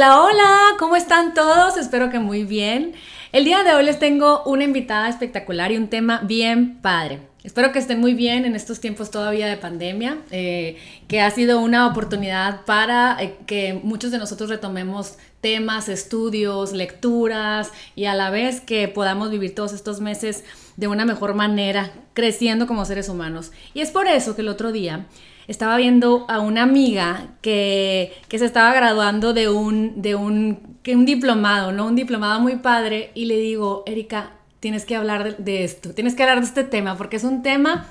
Hola, hola, ¿cómo están todos? Espero que muy bien. El día de hoy les tengo una invitada espectacular y un tema bien padre. Espero que estén muy bien en estos tiempos todavía de pandemia, eh, que ha sido una oportunidad para eh, que muchos de nosotros retomemos temas, estudios, lecturas y a la vez que podamos vivir todos estos meses de una mejor manera, creciendo como seres humanos. Y es por eso que el otro día estaba viendo a una amiga que, se estaba graduando de un, de un, que un diplomado, ¿no? Un diplomado muy padre y le digo, Erika, tienes que hablar de, esto, tienes que hablar de este tema, porque es un tema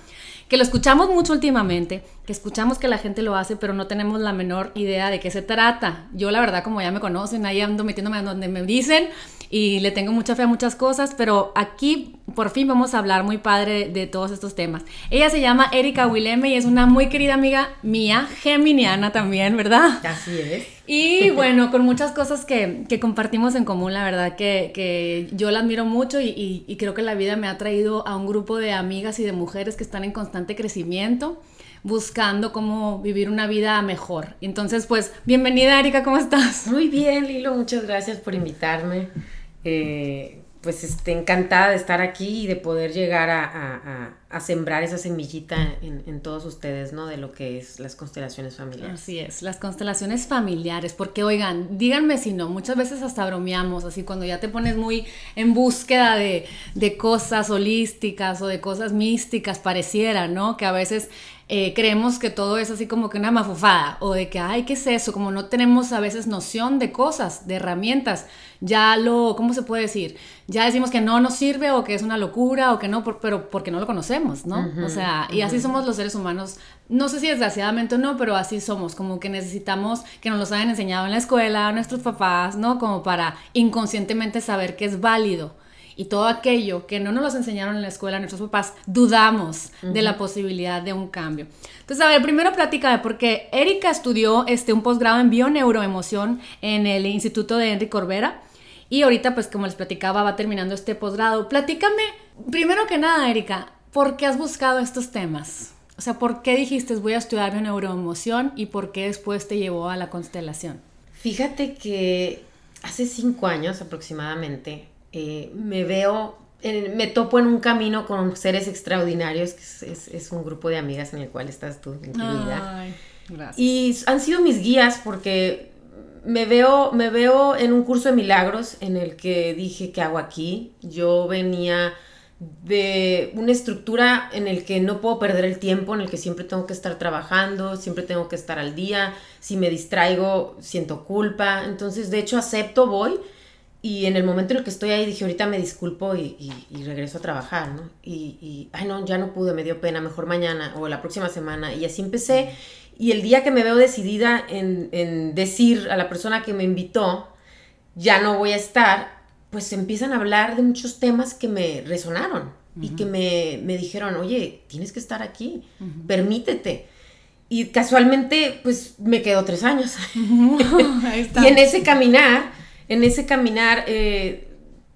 que lo escuchamos mucho últimamente, que escuchamos que la gente lo hace, pero no tenemos la menor idea de qué se trata. Yo la verdad, como ya me conocen, ahí ando metiéndome donde me dicen y le tengo mucha fe a muchas cosas, pero aquí por fin vamos a hablar muy padre de, todos estos temas. Ella se llama Erika Wileme y es una muy querida amiga mía, geminiana también, ¿verdad? Así es. Y bueno, con muchas cosas que, compartimos en común, la verdad que, yo la admiro mucho y, y creo que la vida me ha traído a un grupo de amigas y de mujeres que están en constante crecimiento buscando cómo vivir una vida mejor. Entonces, pues, bienvenida Erika, ¿cómo estás? Muy bien, Lilo, muchas gracias por invitarme. Eh, pues este, encantada de estar aquí y de poder llegar a, sembrar esa semillita en, todos ustedes, ¿no? De lo que es las constelaciones familiares. Así es, las constelaciones familiares, porque oigan, díganme si no, muchas veces hasta bromeamos, así cuando ya te pones muy en búsqueda de, de cosas holísticas o de cosas místicas, pareciera, ¿no? Que a veces eh, creemos que todo es así como que una mafufada o de que, ay, ¿qué es eso? Como no tenemos a veces noción de cosas, de herramientas, ya lo, ¿cómo se puede decir? Ya decimos que no nos sirve o que es una locura o que no, pero porque no lo conocemos, ¿no? o sea, y así somos los seres humanos, no sé si desgraciadamente o no, pero así somos, como que necesitamos que nos los hayan enseñado en la escuela, nuestros papás, ¿no? Como para inconscientemente saber que es válido y todo aquello que no nos los enseñaron en la escuela nuestros papás, dudamos de la posibilidad de un cambio. Entonces, a ver, primero platícame, porque Erika estudió este, un posgrado en bioneuroemoción en el Instituto de Enrique Corbera. Y ahorita, pues como les platicaba, va terminando este posgrado. Platícame, primero que nada, Erika, ¿por qué has buscado estos temas? O sea, ¿por qué dijiste voy a estudiar bioneuroemoción y por qué después te llevó a la constelación? Fíjate que hace cinco años aproximadamente eh, me veo, me topo en un camino con seres extraordinarios, que es, un grupo de amigas en el cual estás tú incluida. Y han sido mis guías porque me veo, me veo en un curso de milagros en el que dije, ¿qué hago aquí? Yo venía de una estructura en el que no puedo perder el tiempo, en el que siempre tengo que estar trabajando, siempre tengo que estar al día, si me distraigo siento culpa, entonces de hecho acepto, voy, y en el momento en el que estoy ahí dije, ahorita me disculpo y, regreso a trabajar, ¿no? Y, ay, no, ya no pude, me dio pena, mejor mañana o la próxima semana. Y así empecé. Y el día que me veo decidida en, decir a la persona que me invitó, ya no voy a estar, pues empiezan a hablar de muchos temas que me resonaron y que me, dijeron, oye, tienes que estar aquí, permítete. Y casualmente, pues me quedo tres años. y en ese caminar en ese caminar, eh,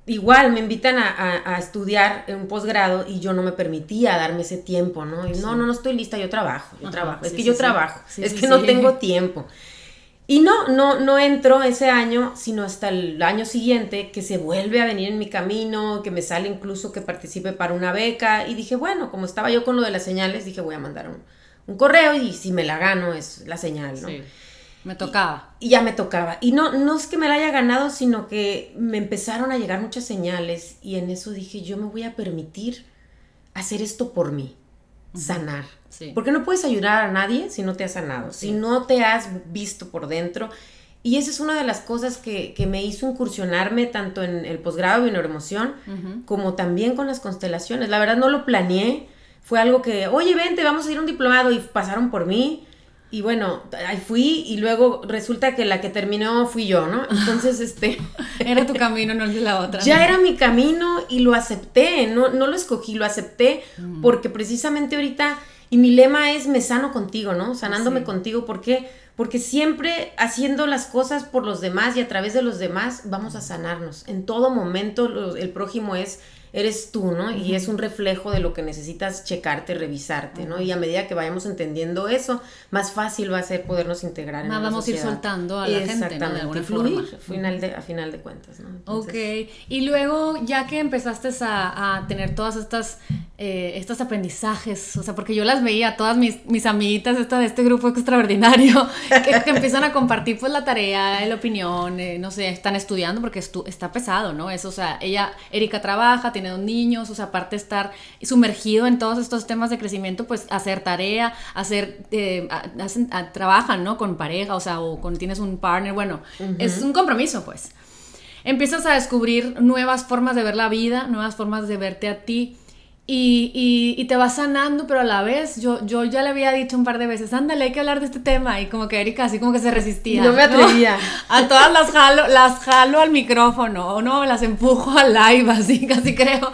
igual me invitan a, estudiar un posgrado y yo no me permitía darme ese tiempo, ¿no? Y no, no, no estoy lista, yo trabajo, yo trabajo, es que yo trabajo, es que no tengo tiempo. Y no, no, no entro ese año, sino hasta el año siguiente que se vuelve a venir en mi camino, que me sale incluso que participe para una beca. Y dije, bueno, como estaba yo con lo de las señales, dije, voy a mandar un, un correo y si me la gano es la señal, ¿no? Me tocaba. Y, ya me tocaba. Y no, no es que me la haya ganado, sino que me empezaron a llegar muchas señales y en eso dije, yo me voy a permitir hacer esto por mí, sanar. Porque no puedes ayudar a nadie si no te has sanado, si no te has visto por dentro. Y esa es una de las cosas que, me hizo incursionarme tanto en el posgrado de neuroemoción como también con las constelaciones. La verdad no lo planeé, fue algo que, oye, vente, vamos a ir a un diplomado y pasaron por mí y bueno, ahí fui y luego resulta que la que terminó fui yo, ¿no? Entonces, este... era tu camino, no el de la otra. Ya era mi camino y lo acepté, no, no lo escogí, lo acepté porque precisamente ahorita, y mi lema es me sano contigo, ¿no? Sanándome contigo, ¿por qué? porque siempre haciendo las cosas por los demás y a través de los demás vamos a sanarnos. En todo momento el prójimo es eres tú, ¿no? Y es un reflejo de lo que necesitas checarte, revisarte, ¿no? Y a medida que vayamos entendiendo eso, más fácil va a ser podernos integrar más vamos a ir soltando a la gente, ¿no? De alguna fluir, Final de, a final de cuentas, ¿no? ok, y luego ya que empezaste a, a tener todas estas, eh, estos aprendizajes, o sea, porque yo las veía, todas mis, mis amiguitas esta, de este grupo extraordinario, que, empiezan a compartir pues la tarea, la opinión, eh, no sé, están estudiando porque está pesado, ¿no? Eso, o sea, ella, Erika trabaja, tiene dos niños, o sea, aparte de estar sumergido en todos estos temas de crecimiento, pues hacer tarea, hacer, eh, trabajan, ¿no? Con pareja, o sea, o con tienes un partner, bueno, es un compromiso, pues. Empiezas a descubrir nuevas formas de ver la vida, nuevas formas de verte a ti. Y, y, te vas sanando, pero a la vez yo, yo ya le había dicho un par de veces, ándale, hay que hablar de este tema. Y como que Erika así como que se resistía. No me atrevía. A todas las jalo, las jalo al micrófono, o no, las empujo al live, así casi creo.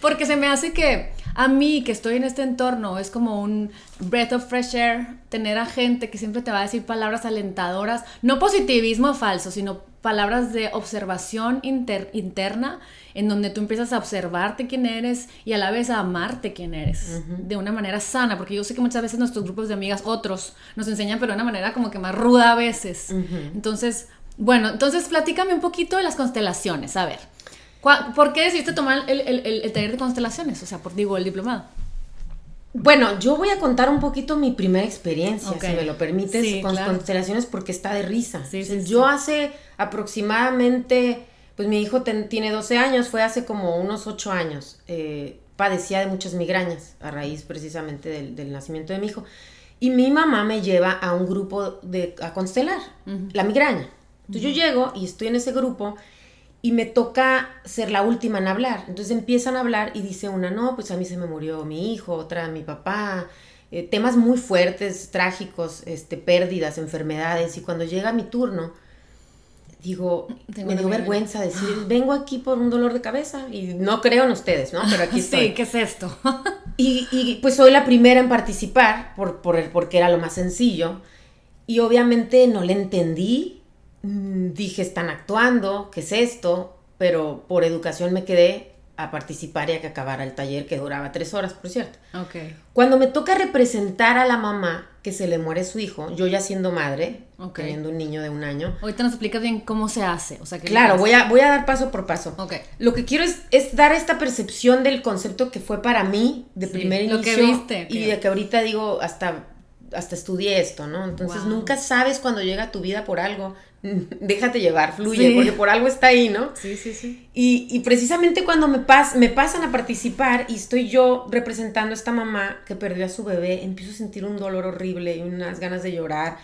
Porque se me hace que a mí, que estoy en este entorno, es como un breath of fresh air, tener a gente que siempre te va a decir palabras alentadoras, no positivismo falso, sino palabras de observación interna en donde tú empiezas a observarte quién eres y a la vez a amarte quién eres de una manera sana, porque yo sé que muchas veces nuestros grupos de amigas, otros, nos enseñan pero de una manera como que más ruda a veces. Entonces, bueno, entonces platícame un poquito de las constelaciones, a ver. ¿Por qué decidiste tomar el, taller de constelaciones? O sea, por, digo, el diplomado. Bueno, yo voy a contar un poquito mi primera experiencia, si me lo permites, con constelaciones, porque está de risa. yo hace aproximadamente pues mi hijo tiene 12 años, fue hace como unos 8 años. Eh, padecía de muchas migrañas a raíz precisamente del, nacimiento de mi hijo. Y mi mamá me lleva a un grupo de, a constelar la migraña. Entonces yo llego y estoy en ese grupo y me toca ser la última en hablar. Entonces empiezan a hablar y dice una, no, pues a mí se me murió mi hijo, otra mi papá, eh, temas muy fuertes, trágicos, este, pérdidas, enfermedades. Y cuando llega mi turno, digo, me dio vergüenza decir, vengo aquí por un dolor de cabeza y no creo en ustedes, ¿no? Pero aquí estoy. Sí, ¿qué es esto? y, y, pues soy la primera en participar por, por el, porque era lo más sencillo y obviamente no le entendí, dije, están actuando, ¿qué es esto? Pero por educación me quedé a participar y a que acabara el taller que duraba tres horas, por cierto. Okay. Cuando me toca representar a la mamá que se le muere su hijo, yo ya siendo madre, teniendo un niño de un año. Ahorita nos explicas bien cómo se hace. O sea, claro, voy a, voy a dar paso por paso. Okay. Lo que quiero es, es, dar esta percepción del concepto que fue para mí de primer inicio. Lo que viste. Y de que ahorita digo, hasta hasta estudié esto, ¿no? Entonces nunca sabes cuando llega a tu vida por algo. Déjate llevar, fluye, porque por algo está ahí, ¿no? Sí, sí, sí. Y, precisamente cuando me, pas, me pasan a participar y estoy yo representando a esta mamá que perdió a su bebé, empiezo a sentir un dolor horrible y unas ganas de llorar.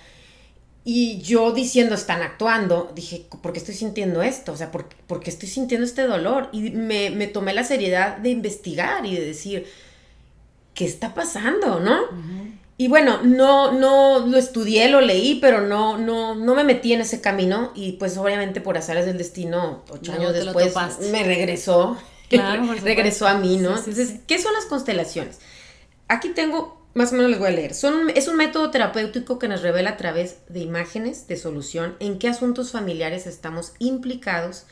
Y yo diciendo, están actuando, dije, ¿por qué estoy sintiendo esto? O sea, ¿por, qué estoy sintiendo este dolor? Y me, tomé la seriedad de investigar y de decir, ¿qué está pasando? ¿No? Y bueno, no, no lo estudié, lo leí, pero no, no, no me metí en ese camino. Y pues obviamente por azares del destino, ocho años después, me regresó. Claro, regresó a mí, ¿no? Entonces, ¿qué son las constelaciones? Aquí tengo, más o menos les voy a leer. Son, es un método terapéutico que nos revela a través de imágenes de solución en qué asuntos familiares estamos implicados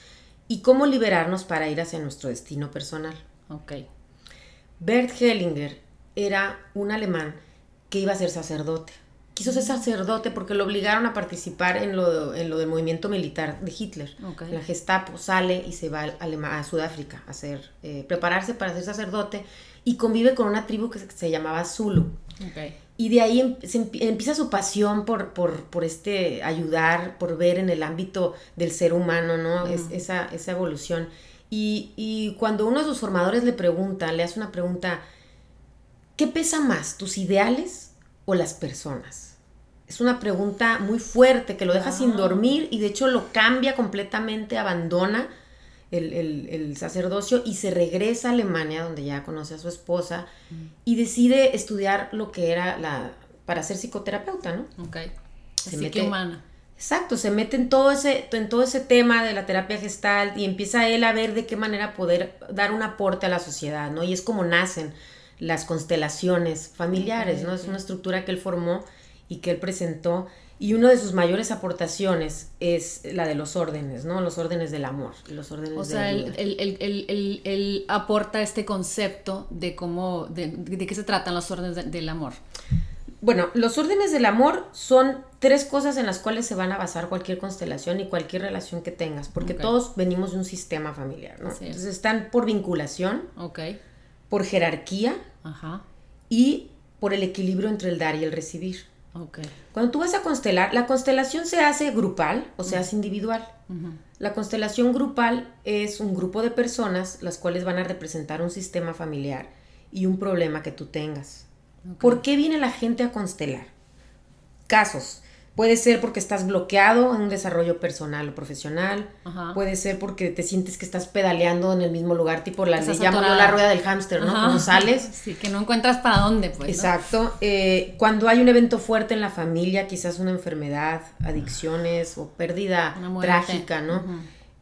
y cómo liberarnos para ir hacia nuestro destino personal. Ok. Bert Hellinger era un alemán que iba a ser sacerdote. Quiso ser sacerdote porque lo obligaron a participar en lo, en lo del movimiento militar de Hitler. La Gestapo sale y se va a, a Sudáfrica a hacer, eh, prepararse para ser sacerdote y convive con una tribu que se, llamaba Zulu. Y de ahí em, empieza su pasión por, por, este ayudar, por ver en el ámbito del ser humano, ¿no? es, esa, esa evolución. Y, y, cuando uno de sus formadores le pregunta, le hace una pregunta, ¿Qué pesa más, tus ideales o las personas? Es una pregunta muy fuerte que lo deja sin dormir y de hecho lo cambia completamente, abandona el, sacerdocio y se regresa a Alemania donde ya conoce a su esposa y decide estudiar lo que era la para ser psicoterapeuta, ¿no? Ok. Se mete, humana. Exacto, se mete en todo, ese, en todo ese tema de la terapia gestal y empieza él a ver de qué manera poder dar un aporte a la sociedad, ¿no? Y es como nacen las constelaciones familiares, ¿no? Es una estructura que él formó y que él presentó Y una de sus mayores aportaciones es la de los órdenes, ¿no? Los órdenes del amor, los órdenes O sea, él, él, aporta este concepto de cómo, de, de, qué se tratan los órdenes del amor. Bueno, los órdenes del amor son tres cosas en las cuales se van a basar cualquier constelación y cualquier relación que tengas, porque todos venimos de un sistema familiar, ¿no? Entonces están por vinculación, okay. Por jerarquía Ajá. y por el equilibrio entre el dar y el recibir. Okay. Cuando tú vas a constelar, la constelación se hace grupal o se hace individual. La constelación grupal es un grupo de personas las cuales van a representar un sistema familiar y un problema que tú tengas. ¿Por qué viene la gente a constelar? Casos. Puede ser porque estás bloqueado en un desarrollo personal o profesional. Puede ser porque te sientes que estás pedaleando en el mismo lugar, tipo la, le llamo la rueda del hámster, ¿no? Cuando sales. Sí, que no encuentras para dónde, pues. Exacto. Eh, cuando hay un evento fuerte en la familia, quizás una enfermedad, adicciones o pérdida trágica, ¿no?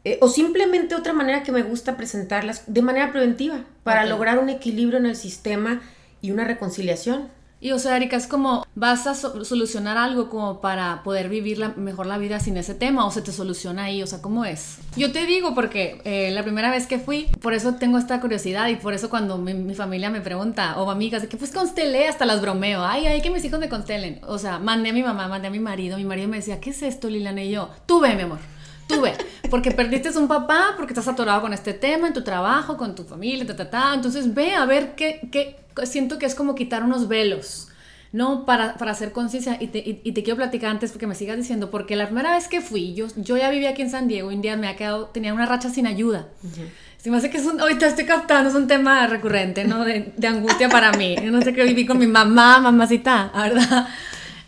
Eh, o simplemente otra manera que me gusta presentarlas de manera preventiva, para lograr un equilibrio en el sistema y una reconciliación. Y o sea, Erika, es como, ¿vas a solucionar algo como para poder vivir mejor la vida sin ese tema o se te soluciona ahí? O sea, ¿cómo es? Yo te digo porque eh, la primera vez que fui, por eso tengo esta curiosidad y por eso cuando mi, familia me pregunta o amigas de que pues constelé, hasta las bromeo, ay, ay, que mis hijos me constelen. O sea, mandé a mi mamá, mandé a mi marido, mi marido me decía, ¿qué es esto, Liliana? Y yo, tú ve, mi amor. Tú ve, porque perdiste un papá, porque estás atorado con este tema en tu trabajo, con tu familia, ta, ta, ta. Entonces ve a ver qué, qué, siento que es como quitar unos velos, ¿no? Para, para hacer conciencia. Y te, y, te, quiero platicar antes porque me sigas diciendo, porque la primera vez que fui, yo, yo ya vivía aquí en San Diego, un día me ha quedado, tenía una racha sin ayuda. Se me hace que es un, ahorita estoy captando, es un tema recurrente, ¿no? De, de angustia para mí. Yo no sé qué viví con mi mamá, mamacita, ¿verdad?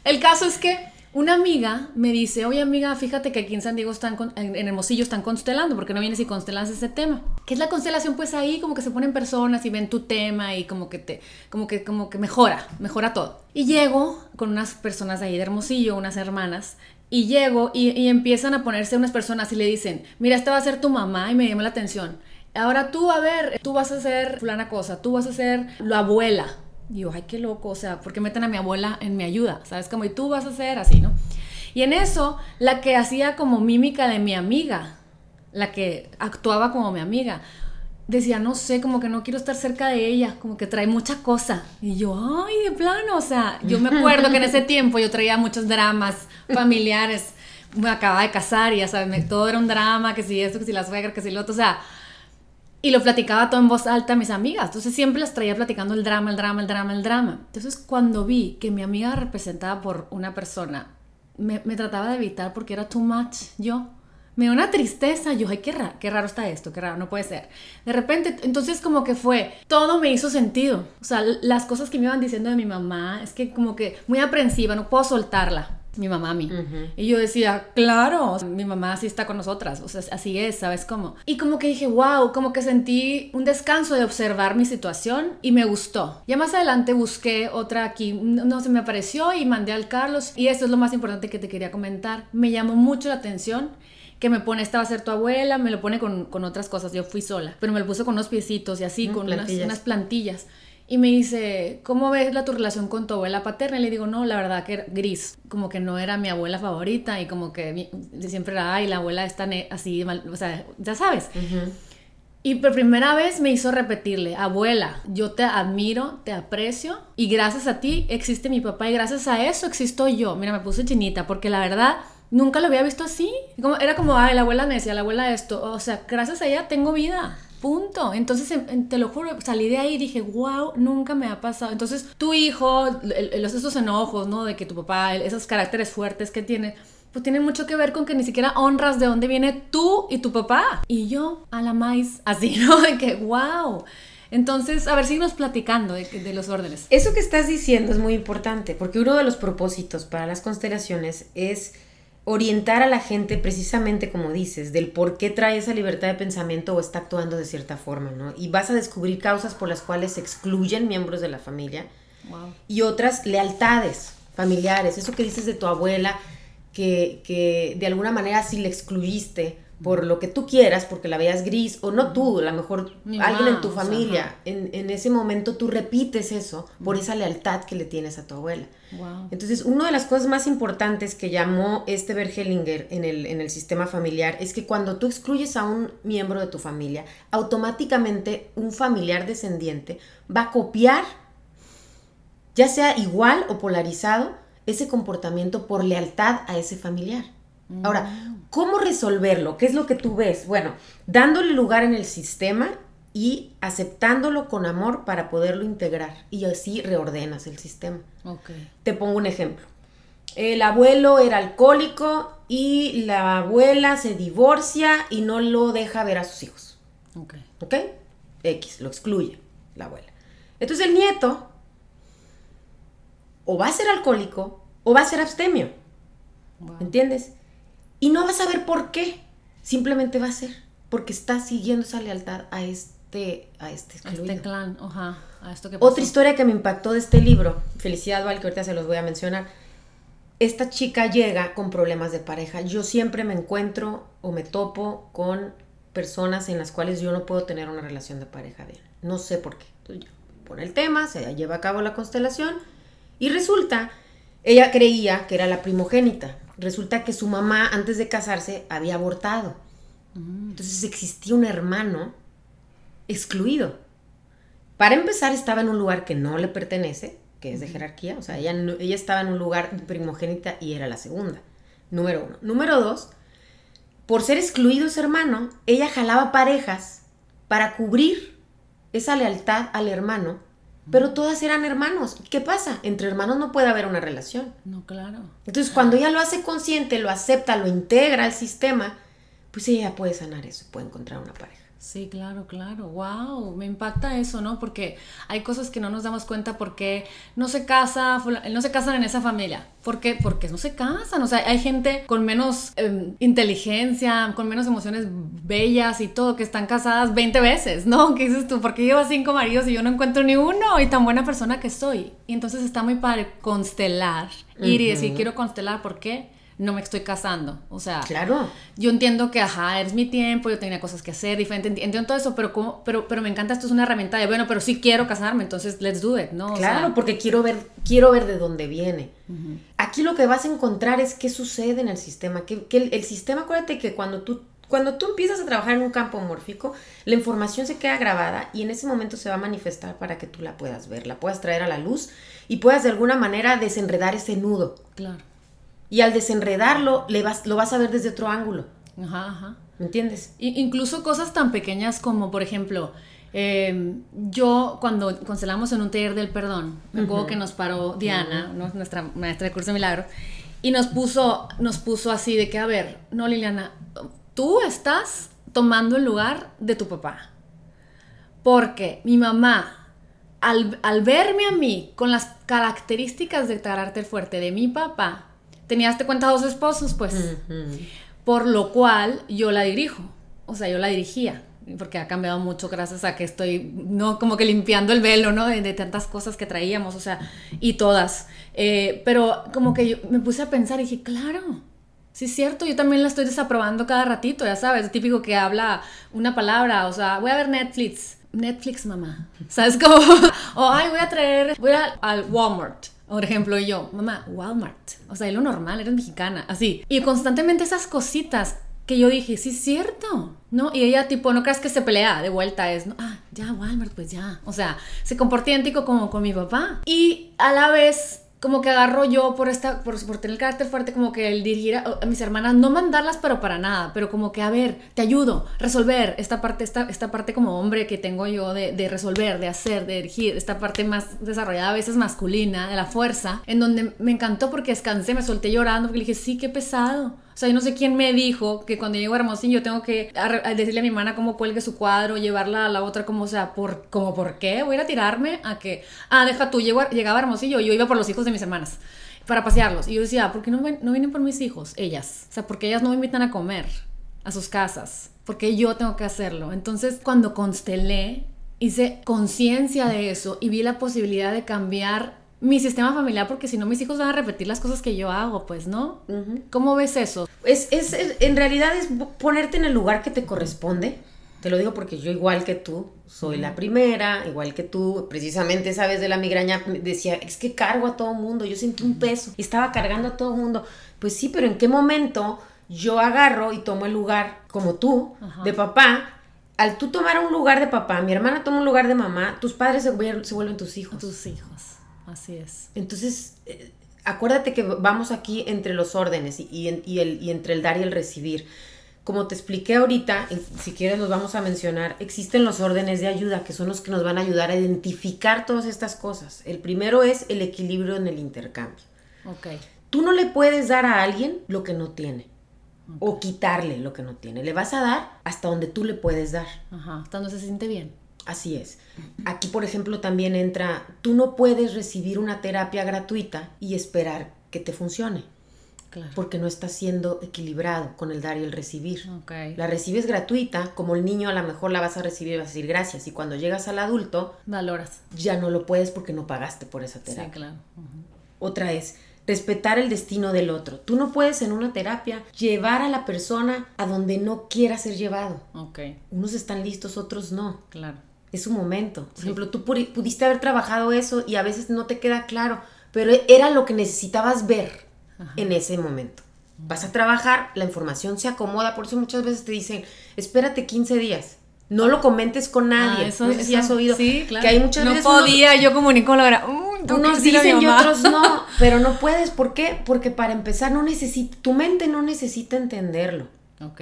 El caso es que una amiga me dice, oye amiga, fíjate que aquí en San Diego están, en, Hermosillo están constelando, porque no vienes y constelas ese tema? ¿Qué es la constelación? Pues ahí como que se ponen personas y ven tu tema y como que te, como que, como que mejora, mejora todo. Y llego con unas personas ahí de Hermosillo, unas hermanas, y llego y, y empiezan a ponerse unas personas y le dicen, mira, esta va a ser tu mamá y me llama la atención. Ahora tú, a ver, tú vas a ser fulana cosa, tú vas a ser la abuela, Digo, ay, qué loco, o sea, ¿por qué meten a mi abuela en mi ayuda? ¿Sabes? Como, y tú vas a hacer así, ¿no? Y en eso, la que hacía como mímica de mi amiga, la que actuaba como mi amiga, decía, no sé, como que no quiero estar cerca de ella, como que trae mucha cosa. Y yo, ay, de plano, o sea, yo me acuerdo que en ese tiempo yo traía muchos dramas familiares, me acababa de casar y ya sabes, todo era un drama, que si esto, que si la suegra, que si lo otro, o sea, y lo platicaba todo en voz alta a mis amigas. Entonces siempre las traía platicando el drama, el drama, el drama, el drama. Entonces cuando vi que mi amiga representada por una persona me, trataba de evitar porque era too much yo, me dio una tristeza. Yo, ay, qué raro, qué raro está esto, qué raro, no puede ser. De repente, entonces como que fue, todo me hizo sentido. O sea, las cosas que me iban diciendo de mi mamá, es que como que muy aprensiva, no puedo soltarla mi mamá a mí. Y yo decía, claro, mi mamá sí está con nosotras, o sea, así es, ¿sabes cómo? Y como que dije, wow, como que sentí un descanso de observar mi situación y me gustó. Ya más adelante busqué otra aquí, no se me apareció y mandé al Carlos y esto es lo más importante que te quería comentar. Me llamó mucho la atención que me pone, esta va a ser tu abuela, me lo pone con, con otras cosas, yo fui sola, pero me lo puso con unos piecitos y así, con Unas, unas plantillas. Y me dice, ¿cómo ves la tu relación con tu abuela paterna? Y le digo, no, la verdad que era gris, como que no era mi abuela favorita y como que siempre era, ay, la abuela está así, mal, o sea, ya sabes. Y por primera vez me hizo repetirle, abuela, yo te admiro, te aprecio y gracias a ti existe mi papá y gracias a eso existo yo. Mira, me puse chinita porque la verdad nunca lo había visto así. Como, era como, ay, la abuela me decía, la abuela esto, o sea, gracias a ella tengo vida. Punto. Entonces, te lo juro, salí de ahí y dije, wow, nunca me ha pasado. Entonces, tu hijo, los, esos enojos, ¿no? De que tu papá, esos caracteres fuertes que tiene, pues tienen mucho que ver con que ni siquiera honras de dónde viene tú y tu papá. Y yo, a la maíz, así, ¿no? De que, wow. Entonces, a ver, síguenos platicando de, de, los órdenes. Eso que estás diciendo es muy importante, porque uno de los propósitos para las constelaciones es orientar a la gente precisamente como dices, del por qué trae esa libertad de pensamiento o está actuando de cierta forma, ¿no? Y vas a descubrir causas por las cuales se excluyen miembros de la familia y otras lealtades familiares, eso que dices de tu abuela, que, que de alguna manera si le excluiste por lo que tú quieras, porque la veas gris, o no tú, a lo mejor alguien en tu familia, en, ese momento tú repites eso por esa lealtad que le tienes a tu abuela. Entonces, una de las cosas más importantes que llamó este Bergelinger en el, en el sistema familiar es que cuando tú excluyes a un miembro de tu familia, automáticamente un familiar descendiente va a copiar, ya sea igual o polarizado, ese comportamiento por lealtad a ese familiar. Ahora. ¿cómo resolverlo? ¿Qué es lo que tú ves? Bueno, dándole lugar en el sistema y aceptándolo con amor para poderlo integrar y así reordenas el sistema. Te pongo un ejemplo. El abuelo era alcohólico y la abuela se divorcia y no lo deja ver a sus hijos. Ok. ¿Ok? X, lo excluye la abuela. Entonces el nieto o va a ser alcohólico o va a ser abstemio. ¿Entiendes? Y no vas a ver por qué. Simplemente va a ser. Porque está siguiendo esa lealtad a este, a este Este clan, ajá. A esto que Otra historia que me impactó de este libro, Felicidad Val, que ahorita se los voy a mencionar. Esta chica llega con problemas de pareja. Yo siempre me encuentro o me topo con personas en las cuales yo no puedo tener una relación de pareja bien. No sé por qué. Entonces, pone el tema, se lleva a cabo la constelación y resulta, ella creía que era la primogénita resulta que su mamá antes de casarse había abortado. Mm. Entonces existía un hermano excluido. Para empezar estaba en un lugar que no le pertenece, que es de jerarquía, o sea, ella, ella estaba en un lugar primogénita y era la segunda. Número uno. Número dos, por ser excluido ese hermano, ella jalaba parejas para cubrir esa lealtad al hermano pero todas eran hermanos. ¿Qué pasa? Entre hermanos no puede haber una relación. No, claro. Entonces, cuando ella lo hace consciente, lo acepta, lo integra al sistema, pues ella puede sanar eso, puede encontrar una pareja. Sí, claro, claro. Wow, me impacta eso, ¿no? Porque hay cosas que no nos damos cuenta porque no se casa, no se casan en esa familia. ¿Por qué? Porque no se casan. O sea, hay gente con menos em, inteligencia, con menos emociones bellas y todo, que están casadas 20 veces, ¿no? ¿Qué dices tú? ¿Por qué llevo cinco maridos y yo no encuentro ni uno? Y tan buena persona que soy. Y entonces está muy padre constelar, ir y decir, quiero constelar, ¿por qué? No me estoy casando. O sea, claro. yo entiendo que, ajá, es mi tiempo, yo tenía cosas que hacer, diferente, entiendo todo eso, pero, como, pero, pero me encanta, esto es una herramienta de, bueno, pero sí quiero casarme, entonces let's do it, ¿no? claro, porque quiero ver, quiero ver de dónde viene. Aquí lo que vas a encontrar es qué sucede en el sistema, que, que el, sistema, acuérdate que cuando tú cuando tú empiezas a trabajar en un campo mórfico, la información se queda grabada y en ese momento se va a manifestar para que tú la puedas ver, la puedas traer a la luz y puedas de alguna manera desenredar ese nudo. Claro. Y al desenredarlo, le vas, lo vas a ver desde otro ángulo. Ajá, ajá. ¿Me entiendes? incluso cosas tan pequeñas como, por ejemplo, em, yo cuando constelamos en un taller del perdón, me acuerdo que nos paró Diana, nuestra maestra de curso de milagros, y nos puso, nos puso así de que, a ver, no Liliana, tú estás tomando el lugar de tu papá. Porque mi mamá, al, al verme a mí con las características de carácter fuerte de mi papá, tenías te cuenta dos esposos, pues. Por lo cual yo la dirijo. O sea, yo la dirigía. Porque ha cambiado mucho gracias a que estoy, no como que limpiando el velo, ¿no? De, tantas cosas que traíamos, o sea, y todas. Eh, pero como que yo me puse a pensar y dije, claro, Sí, es cierto, yo también la estoy desaprobando cada ratito, ya sabes, típico que habla una palabra, o sea, voy a ver Netflix. Netflix, mamá. ¿Sabes cómo? o, ay, voy a traer, voy a, al Walmart. Por ejemplo, yo, mamá, Walmart. O sea, es lo normal, eres mexicana, así. Y constantemente esas cositas que yo dije, sí es cierto, ¿no? Y ella tipo, no creas que se pelea de vuelta, es, ¿no? ah, ya, Walmart, pues ya. O sea, se comporta idéntico como con mi papá. Y a la vez como que agarro yo por esta por, por tener el carácter fuerte como que el dirigir a, mis hermanas no mandarlas pero para nada pero como que a ver te ayudo resolver esta parte esta, esta parte como hombre que tengo yo de, de, resolver de hacer de dirigir esta parte más desarrollada a veces masculina de la fuerza en donde me encantó porque descansé me solté llorando porque le dije sí qué pesado sea, yo no sé quién me dijo que cuando llego a Hermosillo tengo que decirle a mi hermana cómo cuelgue su cuadro, llevarla a la otra como, o sea, por, como, ¿por qué? Voy a ir a tirarme a que, ah, deja tú, llego llegaba a Hermosillo, yo iba por los hijos de mis hermanas para pasearlos. Y yo decía, ¿por qué no, no vienen por mis hijos? Ellas. O sea, porque ellas no me invitan a comer a sus casas. Porque yo tengo que hacerlo. Entonces, cuando constelé, hice conciencia de eso y vi la posibilidad de cambiar mi sistema familiar porque si no mis hijos van a repetir las cosas que yo hago, pues, ¿no? ¿Cómo ves eso? Es, es, en realidad es ponerte en el lugar que te corresponde. Te lo digo porque yo igual que tú, soy la primera, igual que tú, precisamente sabes de la migraña, decía, es que cargo a todo mundo, yo sentí un peso, estaba cargando a todo mundo. Pues sí, pero ¿en qué momento yo agarro y tomo el lugar como tú, de papá? Al tú tomar un lugar de papá, mi hermana toma un lugar de mamá, tus padres se, se vuelven tus hijos. Tus hijos. Así es. Entonces, eh, acuérdate que vamos aquí entre los órdenes y, el, y entre el dar y el recibir. Como te expliqué ahorita, si quieres los vamos a mencionar, existen los órdenes de ayuda que son los que nos van a ayudar a identificar todas estas cosas. El primero es el equilibrio en el intercambio. Ok. Tú no le puedes dar a alguien lo que no tiene. O quitarle lo que no tiene. Le vas a dar hasta donde tú le puedes dar. Ajá, hasta donde se siente bien. Así es. Aquí, por ejemplo, también entra, tú no puedes recibir una terapia gratuita y esperar que te funcione. Claro. Porque no estás siendo equilibrado con el dar y el recibir. Okay. La recibes gratuita, como el niño a lo mejor la vas a recibir y vas a decir gracias. Y cuando llegas al adulto, valoras. Ya no lo puedes porque no pagaste por esa terapia. Sí, claro. Otra es respetar el destino del otro. Tú no puedes en una terapia llevar a la persona a donde no quiera ser llevado. Ok. Unos están listos, otros no. Claro es su momento. Por ejemplo, tú pudiste haber trabajado eso y a veces no te queda claro, pero era lo que necesitabas ver en ese momento. Vas a trabajar, la información se acomoda, por eso muchas veces te dicen, espérate 15 días. No lo comentes con nadie. Ah, eso, no sé has oído. Sí, claro. Que hay muchas no veces. podía, yo comunico la hora. unos dicen y otros no, pero no puedes. ¿Por qué? Porque para empezar, no necesita, tu mente no necesita entenderlo. Ok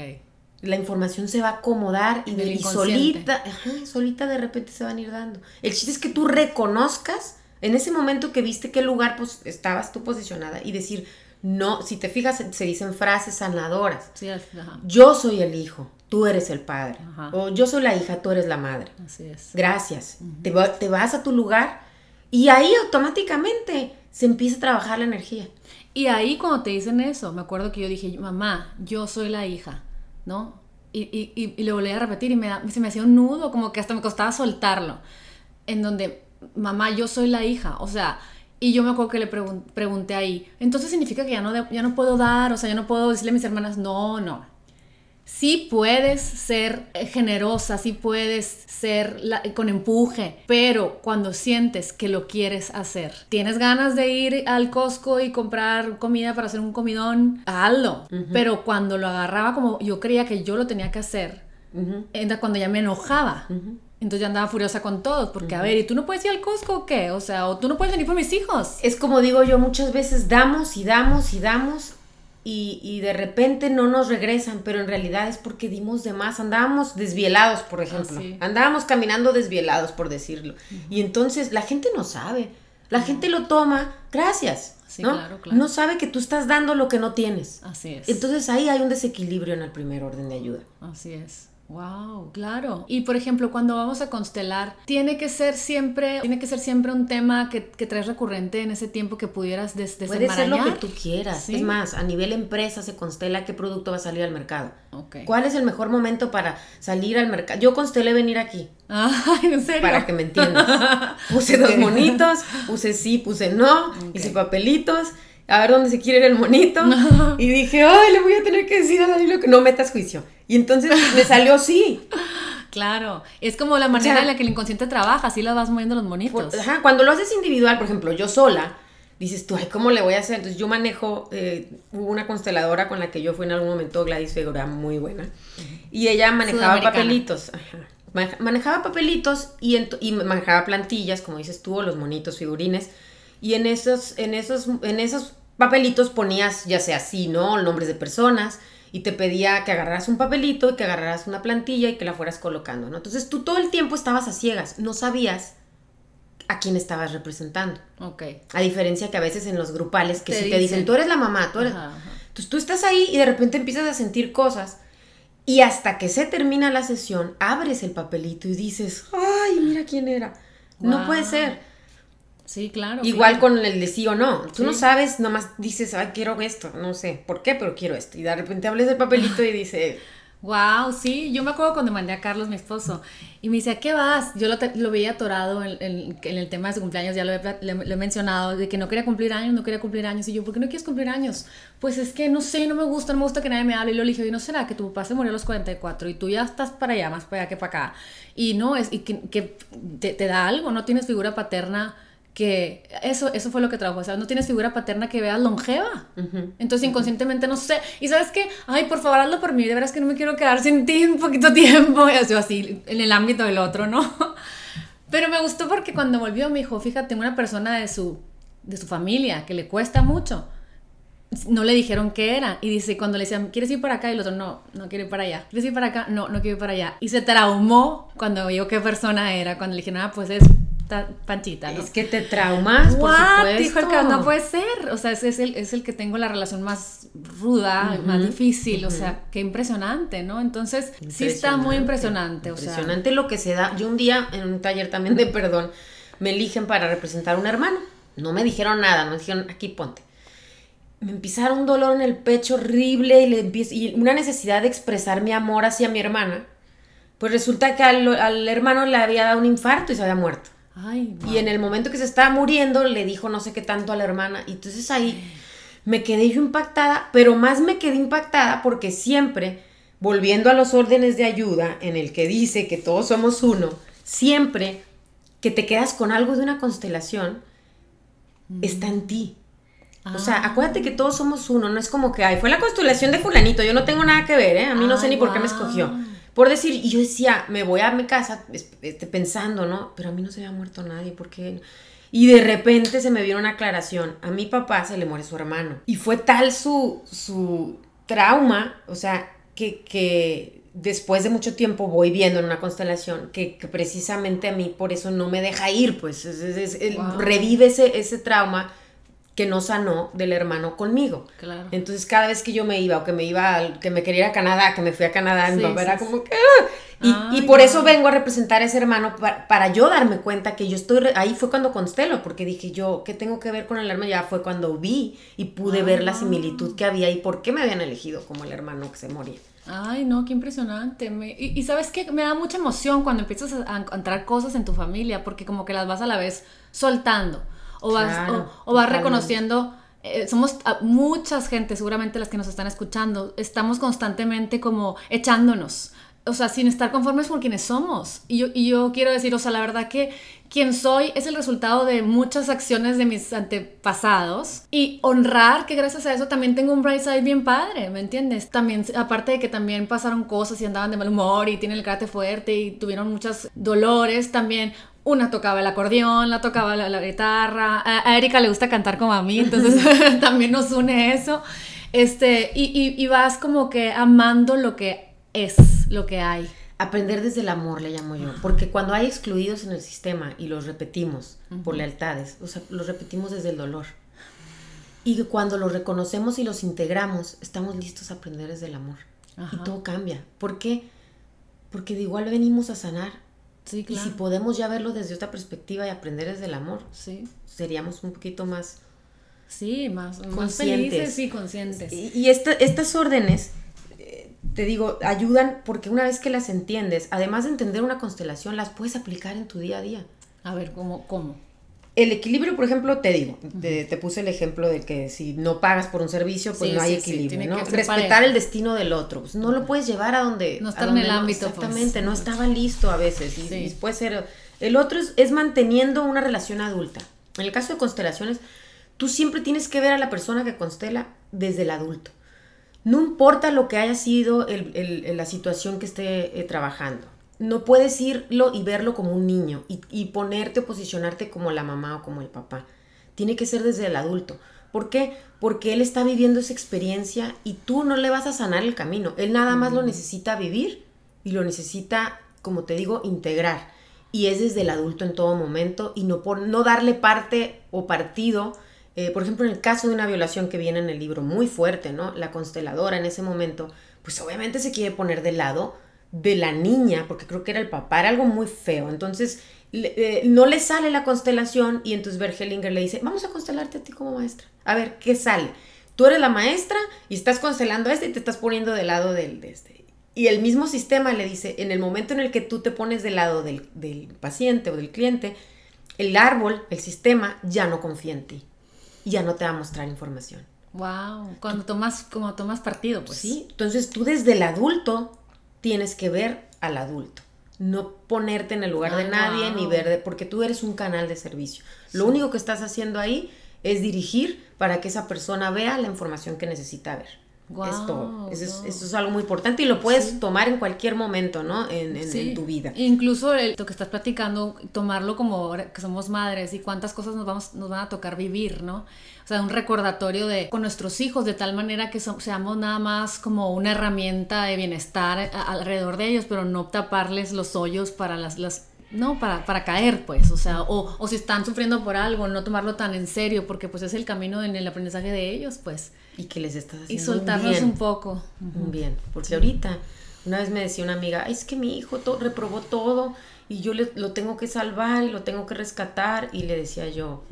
la información se va a acomodar y, de, solita, solita de repente se van a ir dando. El chiste es que tú reconozcas en ese momento que viste qué lugar pues, estabas tú posicionada y decir, no, si te fijas, se dicen frases sanadoras. Yo soy el hijo, tú eres el padre. O yo soy la hija, tú eres la madre. Así es. Gracias. te, te vas a tu lugar y ahí automáticamente se empieza a trabajar la energía. Y ahí cuando te dicen eso, me acuerdo que yo dije, mamá, yo soy la hija ¿no? Y, y, y, lo volví a repetir y me se me hacía un nudo, como que hasta me costaba soltarlo. En donde, mamá, yo soy la hija, o sea, y yo me acuerdo que le pregunté ahí, entonces significa que ya no, ya no puedo dar, o sea, ya no puedo decirle a mis hermanas, no, no, sí puedes ser generosa, sí puedes ser con empuje, pero cuando sientes que lo quieres hacer, tienes ganas de ir al Costco y comprar comida para hacer un comidón, hazlo. Pero cuando lo agarraba como yo creía que yo lo tenía que hacer, era cuando ya me enojaba. Entonces ya andaba furiosa con todos, porque a ver, ¿y tú no puedes ir al Costco o qué? O sea, o tú no puedes venir por mis hijos. Es como digo yo, muchas veces damos y damos y damos y, de repente no nos regresan, pero en realidad es porque dimos de más, andábamos desvielados, por ejemplo, andábamos caminando desvielados, por decirlo, y entonces la gente no sabe, la gente lo toma, gracias, ¿no? No sabe que tú estás dando lo que no tienes. Así es. Entonces ahí hay un desequilibrio en el primer orden de ayuda. Así es. Wow, claro. Y por ejemplo, cuando vamos a constelar, tiene que ser siempre, tiene que ser siempre un tema que, que traes recurrente en ese tiempo que pudieras des Puede ser lo que tú quieras. Es más, a nivel empresa se constela qué producto va a salir al mercado. Okay. ¿Cuál es el mejor momento para salir al mercado? Yo constelé venir aquí. Ay, ¿en serio? Para que me entiendas. Puse dos monitos, puse sí, puse no, hice papelitos a ver dónde se quiere ir el monito. Y dije, ay, le voy a tener que decir a Dani que no metas juicio. Y entonces me salió sí. Claro, es como la manera en la que el inconsciente trabaja, así la vas moviendo los monitos. ajá, cuando lo haces individual, por ejemplo, yo sola, dices tú, ay, ¿cómo le voy a hacer? Entonces yo manejo, eh, hubo una consteladora con la que yo fui en algún momento, Gladys Figueroa, muy buena, y ella manejaba papelitos, ajá. manejaba papelitos y, y manejaba plantillas, como dices tú, o los monitos, figurines, y en esos, en esos, en esos papelitos ponías ya sea así, ¿no? Nombres de personas y te pedía que agarraras un papelito y que agarraras una plantilla y que la fueras colocando, ¿no? Entonces tú todo el tiempo estabas a ciegas, no sabías a quién estabas representando. Ok. A diferencia que a veces en los grupales que si te dicen, tú eres la mamá, tú eres... Entonces tú estás ahí y de repente empiezas a sentir cosas y hasta que se termina la sesión, abres el papelito y dices, ay, mira quién era. No puede ser. Sí, claro. Igual con el de sí o no. Tú no sabes, nomás dices, ay, quiero esto, no sé por qué, pero quiero esto. Y de repente hables del papelito y dice, Wow, sí, yo me acuerdo cuando mandé a Carlos, mi esposo, y me dice, ¿a qué vas? Yo lo, lo veía atorado en, en, el tema de su cumpleaños, ya lo he, le, he, mencionado, de que no quería cumplir años, no quería cumplir años. Y yo, ¿por qué no quieres cumplir años? Pues es que no sé, no me gusta, no me gusta que nadie me hable. Y lo dije, ¿y no será que tu papá se murió a los 44 y tú ya estás para allá, más para allá que para acá? Y no, es y que, que te, te da algo, no tienes figura paterna que eso, eso fue lo que trajo, o sea, no tienes figura paterna que veas longeva. Entonces inconscientemente no sé, y sabes qué, ay, por favor hazlo por mí, de veras que no me quiero quedar sin ti un poquito tiempo, y así, así en el ámbito del otro, ¿no? Pero me gustó porque cuando volvió me dijo, fíjate, una persona de su, de su familia que le cuesta mucho, no le dijeron qué era. Y dice, cuando le decían, ¿quieres ir para acá? Y el otro, no, no quiero ir para allá. ¿Quieres ir para acá? No, no quiero ir para allá. Y se traumó cuando vio qué persona era. Cuando le dijeron, ah, pues es Panchita, ¿no? Es que te traumas, por supuesto. Dijo el que no puede ser. O sea, es, es, el, es el que tengo la relación más ruda, más difícil. O sea, qué impresionante, ¿no? Entonces, sí está muy impresionante. Impresionante lo que se da. Yo un día, en un taller también de perdón, me eligen para representar a un hermano. No me dijeron nada, me dijeron, aquí ponte. Me empezaron un dolor en el pecho horrible y, le y una necesidad de expresar mi amor hacia mi hermana. Pues resulta que al, al hermano le había dado un infarto y se había muerto. Y en el momento que se estaba muriendo, le dijo no sé qué tanto a la hermana. Y entonces ahí me quedé yo impactada, pero más me quedé impactada porque siempre, volviendo a los órdenes de ayuda, en el que dice que todos somos uno, siempre que te quedas con algo de una constelación, mm. está en ti. O sea, ah. acuérdate que todos somos uno, no es como que, ay, fue la constelación de fulanito, yo no tengo nada que ver, ¿eh? A mí no sé ni por qué me escogió. Por decir, y yo decía, me voy a mi casa este, pensando, ¿no? Pero a mí no se había muerto nadie, ¿por qué? Y de repente se me vio una aclaración. A mi papá se le muere su hermano. Y fue tal su, su trauma, o sea, que, que después de mucho tiempo voy viendo en una constelación que, precisamente a mí por eso no me deja ir, pues revive ese, ese trauma que no sanó del hermano conmigo. Claro. Entonces, cada vez que yo me iba o que me iba, que me quería ir a Canadá, que me fui a Canadá, mi papá era como que... ¡ah! Y, y, por eso vengo a representar a ese hermano, para, yo darme cuenta que yo estoy... Ahí fue cuando constelo, porque dije yo, ¿qué tengo que ver con el hermano? Ya fue cuando vi y pude ver la similitud que había y por qué me habían elegido como el hermano que se moría. Ay, no, qué impresionante. y, y, sabes qué, me da mucha emoción cuando empiezas a encontrar cosas en tu familia, porque como que las vas a la vez soltando o vas, o, vas reconociendo, eh, somos muchas gente, seguramente las que nos están escuchando, estamos constantemente como echándonos, o sea, sin estar conformes con quienes somos. Y yo, y yo quiero decir, o sea, la verdad que quien soy es el resultado de muchas acciones de mis antepasados y honrar que gracias a eso también tengo un bright side bien padre, ¿me entiendes? También, aparte de que también pasaron cosas y andaban de mal humor y tienen el carácter fuerte y tuvieron muchos dolores, también una tocaba el acordeón, la tocaba la, guitarra. A, Erika le gusta cantar como a mí, entonces también nos une eso. Este, y, y, vas como que amando lo que es, lo que hay. Aprender desde el amor, le llamo yo. Porque cuando hay excluidos en el sistema y los repetimos por lealtades, o sea, los repetimos desde el dolor. Y cuando los reconocemos y los integramos, estamos listos a aprender desde el amor. Y todo cambia. ¿Por qué? Porque de igual venimos a sanar y si podemos ya verlo desde otra perspectiva y aprender desde el amor, sí. seríamos un poquito más... Sí, más, conscientes. y conscientes. Y, estas órdenes, te digo, ayudan porque una vez que las entiendes, además de entender una constelación, las puedes aplicar en tu día a día. A ver, ¿cómo? cómo? El equilibrio, por ejemplo, te digo, te, puse el ejemplo de que si no pagas por un servicio, pues no hay equilibrio, ¿no? Respetar el destino del otro, pues no lo puedes llevar a donde... No está en el ámbito, pues. Exactamente, no estaba listo a veces. Y, puede ser... El otro es, manteniendo una relación adulta. En el caso de constelaciones, tú siempre tienes que ver a la persona que constela desde el adulto. No importa lo que haya sido la situación que esté eh, trabajando no puedes irlo y verlo como un niño y, ponerte o posicionarte como la mamá o como el papá. Tiene que ser desde el adulto. ¿Por qué? Porque él está viviendo esa experiencia y tú no le vas a sanar el camino. Él nada más lo necesita vivir y lo necesita, como te digo, integrar. Y es desde el adulto en todo momento y no por no darle parte o partido. Eh, por ejemplo, en el caso de una violación que viene en el libro muy fuerte, ¿no? La consteladora en ese momento, pues obviamente se quiere poner de lado de la niña, porque creo que era el papá, era algo muy feo. Entonces, eh, no le sale la constelación y entonces Bergelinger le dice, vamos a constelarte a ti como maestra. A ver, ¿qué sale? Tú eres la maestra y estás constelando a este y te estás poniendo del lado del, de este. Y el mismo sistema le dice, en el momento en el que tú te pones del lado del, del paciente o del cliente, el árbol, el sistema, ya no confía en ti. Ya no te va a mostrar información. Wow, cuando tomas, como tomas partido, pues. Sí, entonces tú desde el adulto tienes que ver al adulto. No ponerte en el lugar de nadie ni ver, de- porque tú eres un canal de servicio. Lo único que estás haciendo ahí es dirigir para que esa persona vea la información que necesita ver. Guau, es todo. Eso, es, eso es algo muy importante y lo puedes tomar en cualquier momento, ¿no? En, en- Sí. en tu vida. Incluso el- lo que estás platicando, tomarlo como ahora que somos madres y cuántas cosas nos, vamos, nos van a tocar vivir, ¿no? O sea, un recordatorio de con nuestros hijos de tal manera que so- seamos nada más como una herramienta de bienestar a- alrededor de ellos, pero no taparles los hoyos para las... las no, para, para caer, pues, o sea, o, o si están sufriendo por algo, no tomarlo tan en serio, porque pues es el camino en el aprendizaje de ellos, pues, Y que les estás y haciendo un soltarlos bien. un poco. Bien. Porque ahorita, una vez me decía una amiga, "Ay, es que mi hijo to- reprobó todo y yo le- lo tengo que salvar y lo tengo que rescatar. Y le decía yo,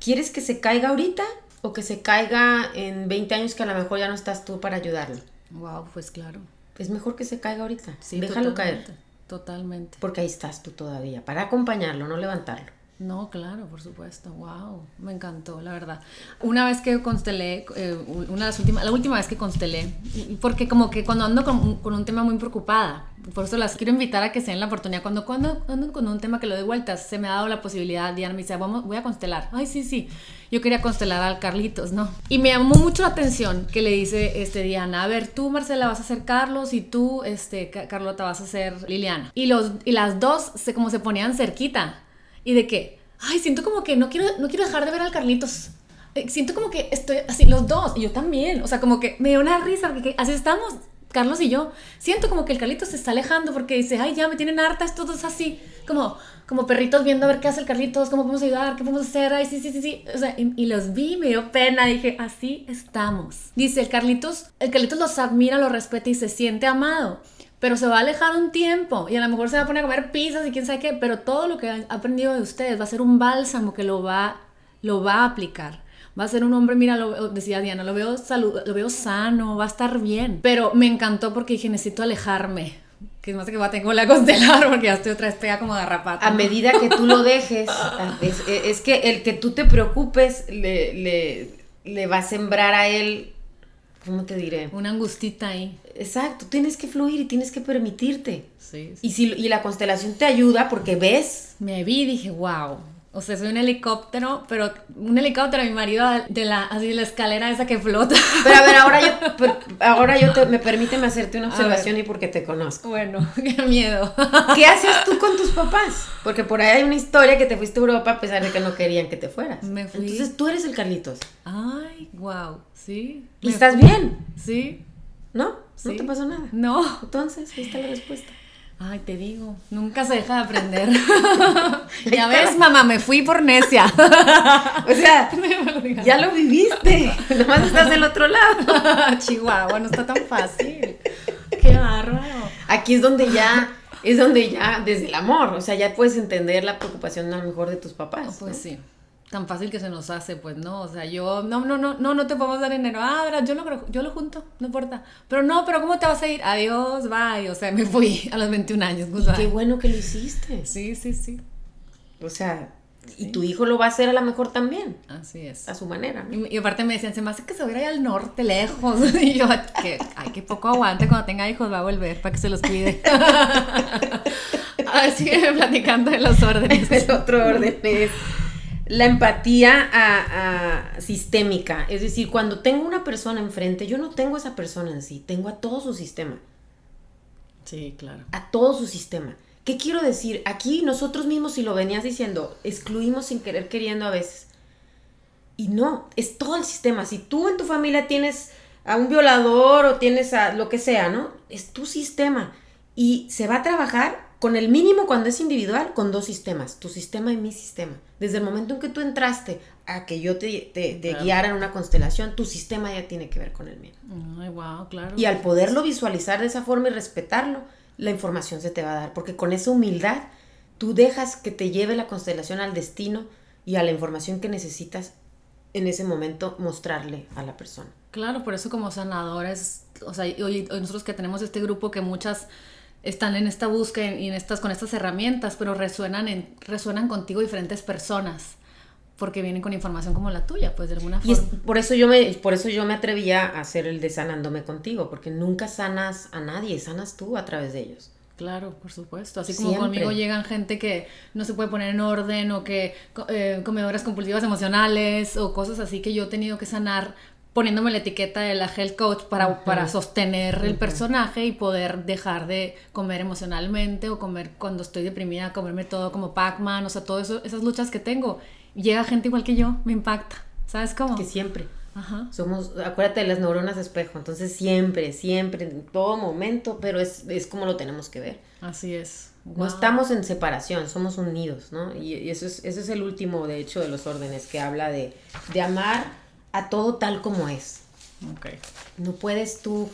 ¿quieres que se caiga ahorita o que se caiga en 20 años que a lo mejor ya no estás tú para ayudarlo? Wow, pues claro. Es mejor que se caiga ahorita. Sí, Déjalo totalmente, caer. Totalmente. Porque ahí estás tú todavía, para acompañarlo, no levantarlo. No, claro, por supuesto. Wow, me encantó, la verdad. Una vez que constelé, eh, una de las últimas, la última vez que constelé, porque como que cuando ando con, con un tema muy preocupada, por eso las quiero invitar a que se den la oportunidad. Cuando, cuando ando con un tema que lo doy vueltas, se me ha dado la posibilidad, Diana me dice, vamos, voy a constelar. Ay, sí, sí. Yo quería constelar al Carlitos, ¿no? Y me llamó mucho la atención que le dice este Diana, a ver, tú Marcela vas a ser Carlos y tú, este, Ca- Carlota vas a ser Liliana. Y, los, y las dos se, como se ponían cerquita. Y de que, ay, siento como que no quiero, no quiero dejar de ver al Carlitos. Eh, Siento como que estoy así, los dos, y yo también. O sea, como que me dio una risa, porque así estamos, Carlos y yo. Siento como que el Carlitos se está alejando porque dice, ay, ya me tienen harta estos dos así, como, como perritos viendo a ver qué hace el Carlitos, cómo podemos ayudar, qué podemos hacer, ay, sí, sí, sí, sí. O sea, y, y los vi, me dio pena, dije, así estamos. Dice, el Carlitos, el Carlitos los admira, los respeta y se siente amado pero se va a alejar un tiempo y a lo mejor se va a poner a comer pizzas y quién sabe qué, pero todo lo que ha aprendido de ustedes va a ser un bálsamo que lo va, lo va a aplicar. Va a ser un hombre, mira, lo, decía Diana, lo veo, salud, lo veo sano, va a estar bien. Pero me encantó porque dije, necesito alejarme. Que más que va, tengo la constelar porque ya estoy otra vez pegada como garrapata. A medida que tú lo dejes, es, es que el que tú te preocupes le, le, le va a sembrar a él, ¿cómo te diré? Una angustita ahí. Exacto, tienes que fluir y tienes que permitirte. Sí, sí. Y, si, y la constelación te ayuda porque ves. Me vi y dije, wow. O sea, soy un helicóptero, pero un helicóptero, mi marido de la, así la escalera esa que flota. Pero a ver, ahora yo, ahora yo te, me permíteme hacerte una observación y porque te conozco. Bueno, qué miedo. ¿Qué hacías tú con tus papás? Porque por ahí hay una historia que te fuiste a Europa a pesar de que no querían que te fueras. Me fui. Entonces tú eres el Carlitos. Ay, wow, sí. Y estás fui. bien, Sí, ¿no? Sí. No te pasó nada. no. Entonces, ahí está la respuesta. Ay, te digo, nunca se deja de aprender. Ya ves, mamá, me fui por necia. O sea, ya lo viviste. Nomás estás del otro lado. Chihuahua, no está tan fácil. Qué bárbaro. Aquí es donde ya, es donde ya, desde el amor, o sea, ya puedes entender la preocupación a lo mejor de tus papás. Pues ¿no? sí. Tan fácil que se nos hace, pues no, o sea, yo, no, no, no, no, no te podemos dar dinero. Ah, yo lo, yo lo junto, no importa. Pero no, pero ¿cómo te vas a ir? Adiós, bye. O sea, me fui a los 21 años. Y goodbye. qué bueno que lo hiciste. Sí, sí, sí. O sea, y tu hijo lo va a hacer a lo mejor también, Así es. a su manera. ¿no? Y, y aparte me decían, se me hace que se va a ir allá al norte, lejos. Y yo, que, ay, que poco aguante, cuando tenga hijos va a volver para que se los cuide. a ver, sigue platicando de los órdenes. El otro orden es la empatía a- a sistémica. Es decir, cuando tengo una persona enfrente, yo no tengo a esa persona en sí, tengo a todo su sistema. Sí, claro. a todo su sistema. ¿Qué quiero decir? Aquí nosotros mismos, si lo venías diciendo, excluimos sin querer queriendo a veces. Y no, es todo el sistema. Si tú en tu familia tienes a un violador o tienes a lo que sea, ¿no? Es tu sistema. Y se va a trabajar con el mínimo cuando es individual, con dos sistemas, tu sistema y mi sistema. Desde el momento en que tú entraste a que yo te, te- te Claro. guiara en una constelación, tu sistema ya tiene que ver con el mío. Ay, wow, claro. Y al poderlo visualizar de esa forma y respetarlo, la información se te va a dar. Porque con esa humildad, tú dejas que te lleve la constelación al destino y a la información que necesitas en ese momento mostrarle a la persona. Claro, por eso como sanadores, o sea, hoy, nosotros que tenemos este grupo que muchas están en esta búsqueda y en estas, con estas herramientas, pero resuenan, en, resuenan contigo diferentes personas porque vienen con información como la tuya, pues de alguna forma. Y por eso yo me, por eso yo me atrevía a hacer el de sanándome contigo, porque nunca sanas a nadie, sanas tú a través de ellos. Claro, por supuesto. Así como conmigo llegan gente que no se puede poner en orden o que eh, comedoras compulsivas emocionales o cosas así que yo he tenido que sanar poniéndome la etiqueta de la health coach para, para sostener el personaje y poder dejar de comer emocionalmente o comer cuando estoy deprimida, comerme todo como Pac-Man, o sea, todas esas luchas que tengo. Llega gente igual que yo, me impacta. ¿Sabes cómo? Que siempre. Ajá. Somos, acuérdate de las neuronas espejo, entonces siempre, siempre, en todo momento, pero es, como lo tenemos que ver. Así es. No estamos en separación, somos unidos, ¿no? Y, eso, es, eso es el último, de hecho, de los órdenes, que habla de, de amar a todo tal como es. Okay. No puedes tú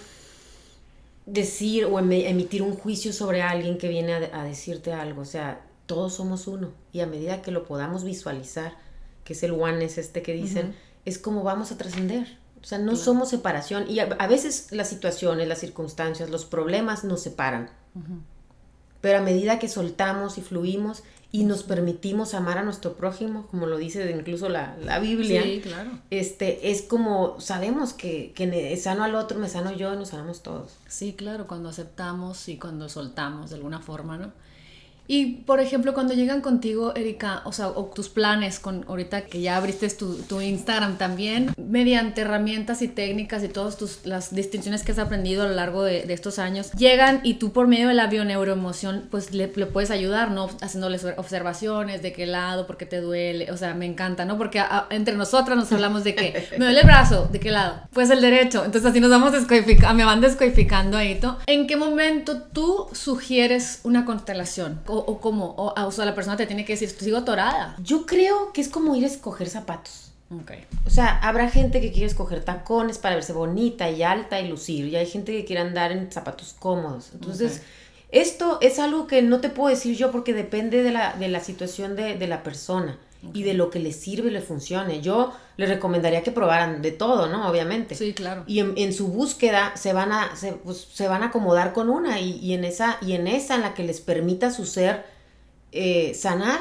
decir o emitir un juicio sobre alguien que viene a, decirte algo. O sea, todos somos uno. Y a medida que lo podamos visualizar, que es el one es este que dicen, es como vamos a trascender. O sea, no somos separación. Y a, veces las situaciones, las circunstancias, los problemas nos separan. Pero a medida que soltamos y fluimos y nos permitimos amar a nuestro prójimo, como lo dice incluso la, Biblia, este, es como sabemos que, que sano al otro, me sano yo y nos sanamos todos. Sí, claro, cuando aceptamos y cuando soltamos de alguna forma, ¿no? Y, por ejemplo, cuando llegan contigo, Erika, o sea, o tus planes, con ahorita que ya abriste tu, tu Instagram también, mediante herramientas y técnicas y todas tus, las distinciones que has aprendido a lo largo de, de estos años, llegan y tú por medio de la bioneuroemoción, pues le, le, puedes ayudar, ¿no? Haciéndoles observaciones de qué lado, por qué te duele, o sea, me encanta, ¿no? Porque entre nosotras nos hablamos de que me duele el brazo, ¿de qué lado? Pues el derecho, entonces así nos vamos descodificando, me van descodificando ahí, ¿no? ¿En qué momento tú sugieres una constelación? O, cómo? O, sea, la persona te tiene que decir, sigo atorada. Yo creo que es como ir a escoger zapatos. Okay. O sea, habrá gente que quiere escoger tacones para verse bonita y alta y lucir. Y hay gente que quiere andar en zapatos cómodos. Entonces, esto es algo que no te puedo decir yo porque depende de la, de la situación de, de la persona y de lo que les sirve y les funcione. Yo les recomendaría que probaran de todo, ¿no? Obviamente. Sí, claro. Y en, su búsqueda se van a, se, pues, se, van a acomodar con una y, y, en esa, y en esa en la que les permita su ser eh, sanar,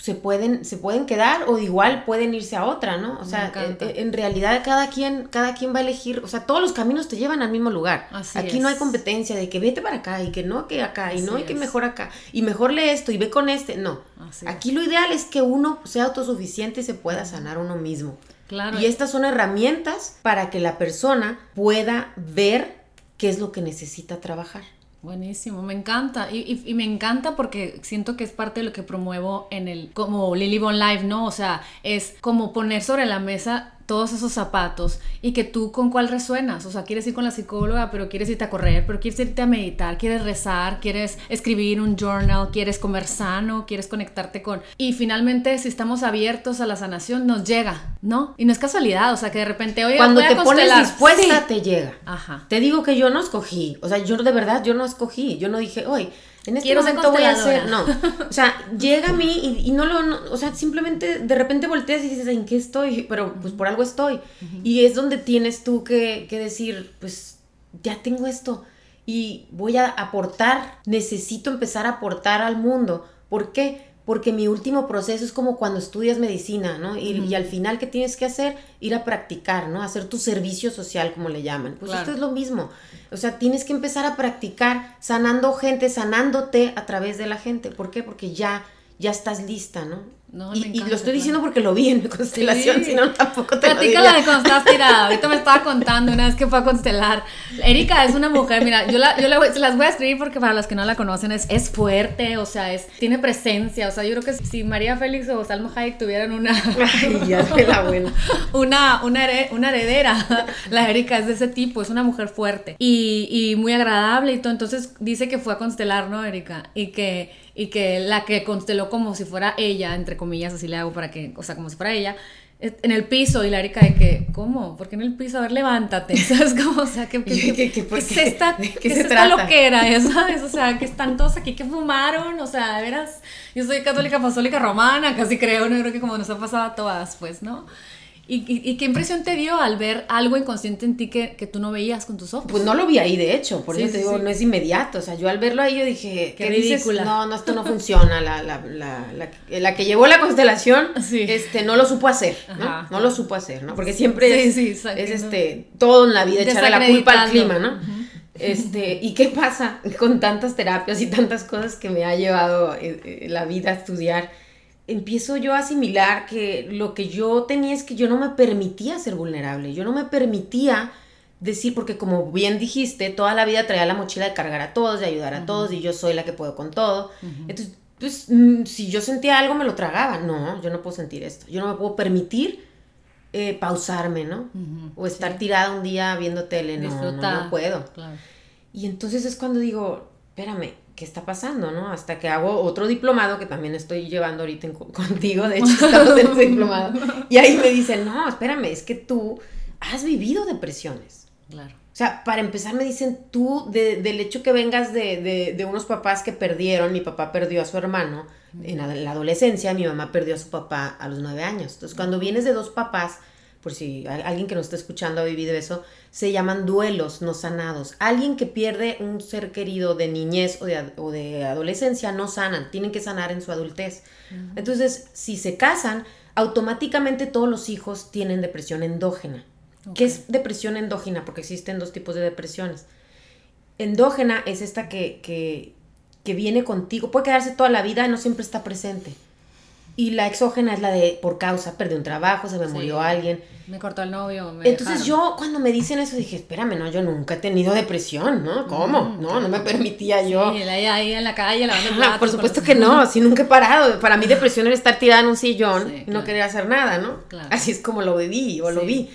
se pueden, se pueden quedar o igual pueden irse a otra, ¿no? O sea, en, realidad cada quien, cada quien va a elegir, o sea, todos los caminos te llevan al mismo lugar. Aquí no hay competencia de que vete para acá y que no que acá y no hay que mejor acá y mejor lee esto y ve con este, no. Aquí lo ideal es que uno sea autosuficiente y se pueda sanar uno mismo. Claro. Y estas son herramientas para que la persona pueda ver qué es lo que necesita trabajar. Buenísimo, me encanta. Y, y, me encanta porque siento que es parte de lo que promuevo en el, como Lily Bon Live, ¿no? O sea, es como poner sobre la mesa todos esos zapatos y que tú con cuál resuenas. O sea, quieres ir con la psicóloga, pero quieres irte a correr, pero quieres irte a meditar, quieres rezar, quieres escribir un journal, quieres comer sano, quieres conectarte con... Y finalmente, si estamos abiertos a la sanación, nos llega, ¿no? Y no es casualidad, o sea, que de repente, oye, cuando te pones dispuesta, te llega. Ajá. Te digo que yo no escogí, o sea, yo de verdad, yo no escogí, yo no dije, oye, en este momento voy a hacer, no, o sea, llega a mí y, no lo, o sea, simplemente de repente volteas y dices, ¿en qué estoy? Pero pues por algo estoy. Y es donde tienes tú que, que decir, pues ya tengo esto y voy a aportar, necesito empezar a aportar al mundo. ¿Por qué? Porque mi último proceso es como cuando estudias medicina, ¿no? Y, al final, ¿qué tienes que hacer? Ir a practicar, ¿no? Hacer tu servicio social, como le llaman. Pues esto es lo mismo. O sea, tienes que empezar a practicar sanando gente, sanándote a través de la gente. ¿Por qué? Porque ya, ya estás lista, ¿no? Y, lo estoy diciendo porque lo vi en mi constelación, si no tampoco te lo diría. de tirada. Ahorita me estaba contando una vez que fue a constelar. Erika es una mujer, mira, yo, la, yo la, se las voy a escribir porque para los que no la conocen es, es fuerte, o sea, es, tiene presencia. O sea, yo creo que si María Félix o Salma Hayek tuvieran una... Ay, ya la buena. Una, una, una heredera, la Erika es de ese tipo, es una mujer fuerte y, y muy agradable y todo. Entonces dice que fue a constelar, ¿no, Erika? Y que y que la que consteló como si fuera ella, entre comillas, así le hago para que, o sea, como si fuera ella, en el piso y la Erika de que, ¿cómo? ¿Por qué en el piso? A ver, levántate, ¿sabes cómo? O sea, ¿qué, qué, qué, qué, esta, ¿qué, es esta loquera? ¿sabes? O sea, que están todos aquí que fumaron, o sea, de veras, yo soy católica apostólica romana, casi creo, no creo que como nos ha pasado a todas, pues, ¿no? ¿Y, qué impresión te dio al ver algo inconsciente en ti que, que, tú no veías con tus ojos? Pues no lo vi ahí, de hecho, por eso te digo, no es inmediato. O sea, yo al verlo ahí yo dije, qué, ridícula. No, no, esto no funciona. La, la, la, la, que llevó la constelación, este, no lo supo hacer, ¿no? No lo supo hacer, ¿no? Porque siempre es, es, este, todo en la vida echarle la culpa al clima, ¿no? Este, ¿y qué pasa con tantas terapias y tantas cosas que me ha llevado eh, eh, la vida a estudiar? Empiezo yo a asimilar que lo que yo tenía es que yo no me permitía ser vulnerable, yo no me permitía decir, porque como bien dijiste, toda la vida traía la mochila de cargar a todos, de ayudar a todos, y yo soy la que puedo con todo. Entonces, pues, si yo sentía algo, me lo tragaba. No, yo no puedo sentir esto. Yo no me puedo permitir eh, pausarme, ¿no? O estar tirada un día viendo tele. No, no, no, puedo. Y entonces es cuando digo, espérame, ¿qué está pasando, no? Hasta que hago otro diplomado que también estoy llevando ahorita contigo, de hecho estamos en ese diplomado. Y ahí me dicen, no, espérame, es que tú has vivido depresiones. Claro. O sea, para empezar me dicen, tú, del hecho que vengas de, de, unos papás que perdieron, mi papá perdió a su hermano en la adolescencia, mi mamá perdió a su papá a los nueve años. Entonces, cuando vienes de dos papás por si alguien que nos está escuchando ha vivido eso, se llaman duelos no sanados. Alguien que pierde un ser querido de niñez o de, adolescencia no sanan, tienen que sanar en su adultez. Entonces, si se casan, automáticamente todos los hijos tienen depresión endógena. ¿Qué es depresión endógena? Porque existen dos tipos de depresiones. Endógena es esta que, que, que viene contigo, puede quedarse toda la vida y no siempre está presente. Y la exógena es la de por causa, perdí un trabajo, se me murió alguien. Me cortó el novio. Entonces yo cuando me dicen eso dije, espérame, no, yo nunca he tenido depresión, ¿no? ¿Cómo? Mm, no, no me permitía yo. Sí, ahí en la calle lavando Por supuesto que no, así nunca he parado. Para mí depresión era estar tirada en un sillón y no querer hacer nada, ¿no? Así es como lo viví o lo vi.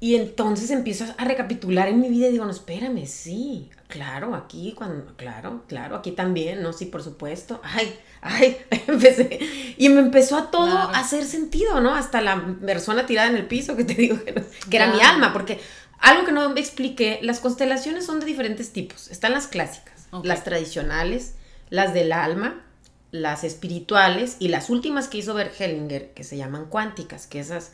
Y entonces empiezo a recapitular en mi vida y digo, no, espérame, sí, claro, aquí, cuando, claro, claro, aquí también, ¿no? Sí, por supuesto. Ay, ay, empecé. Y me empezó a todo a hacer sentido, ¿no? Hasta la persona tirada en el piso que te digo que, era mi alma, porque algo que no me expliqué, las constelaciones son de diferentes tipos. Están las clásicas, las tradicionales, las del alma, las espirituales y las últimas que hizo Bert Hellinger, que se llaman cuánticas, que esas,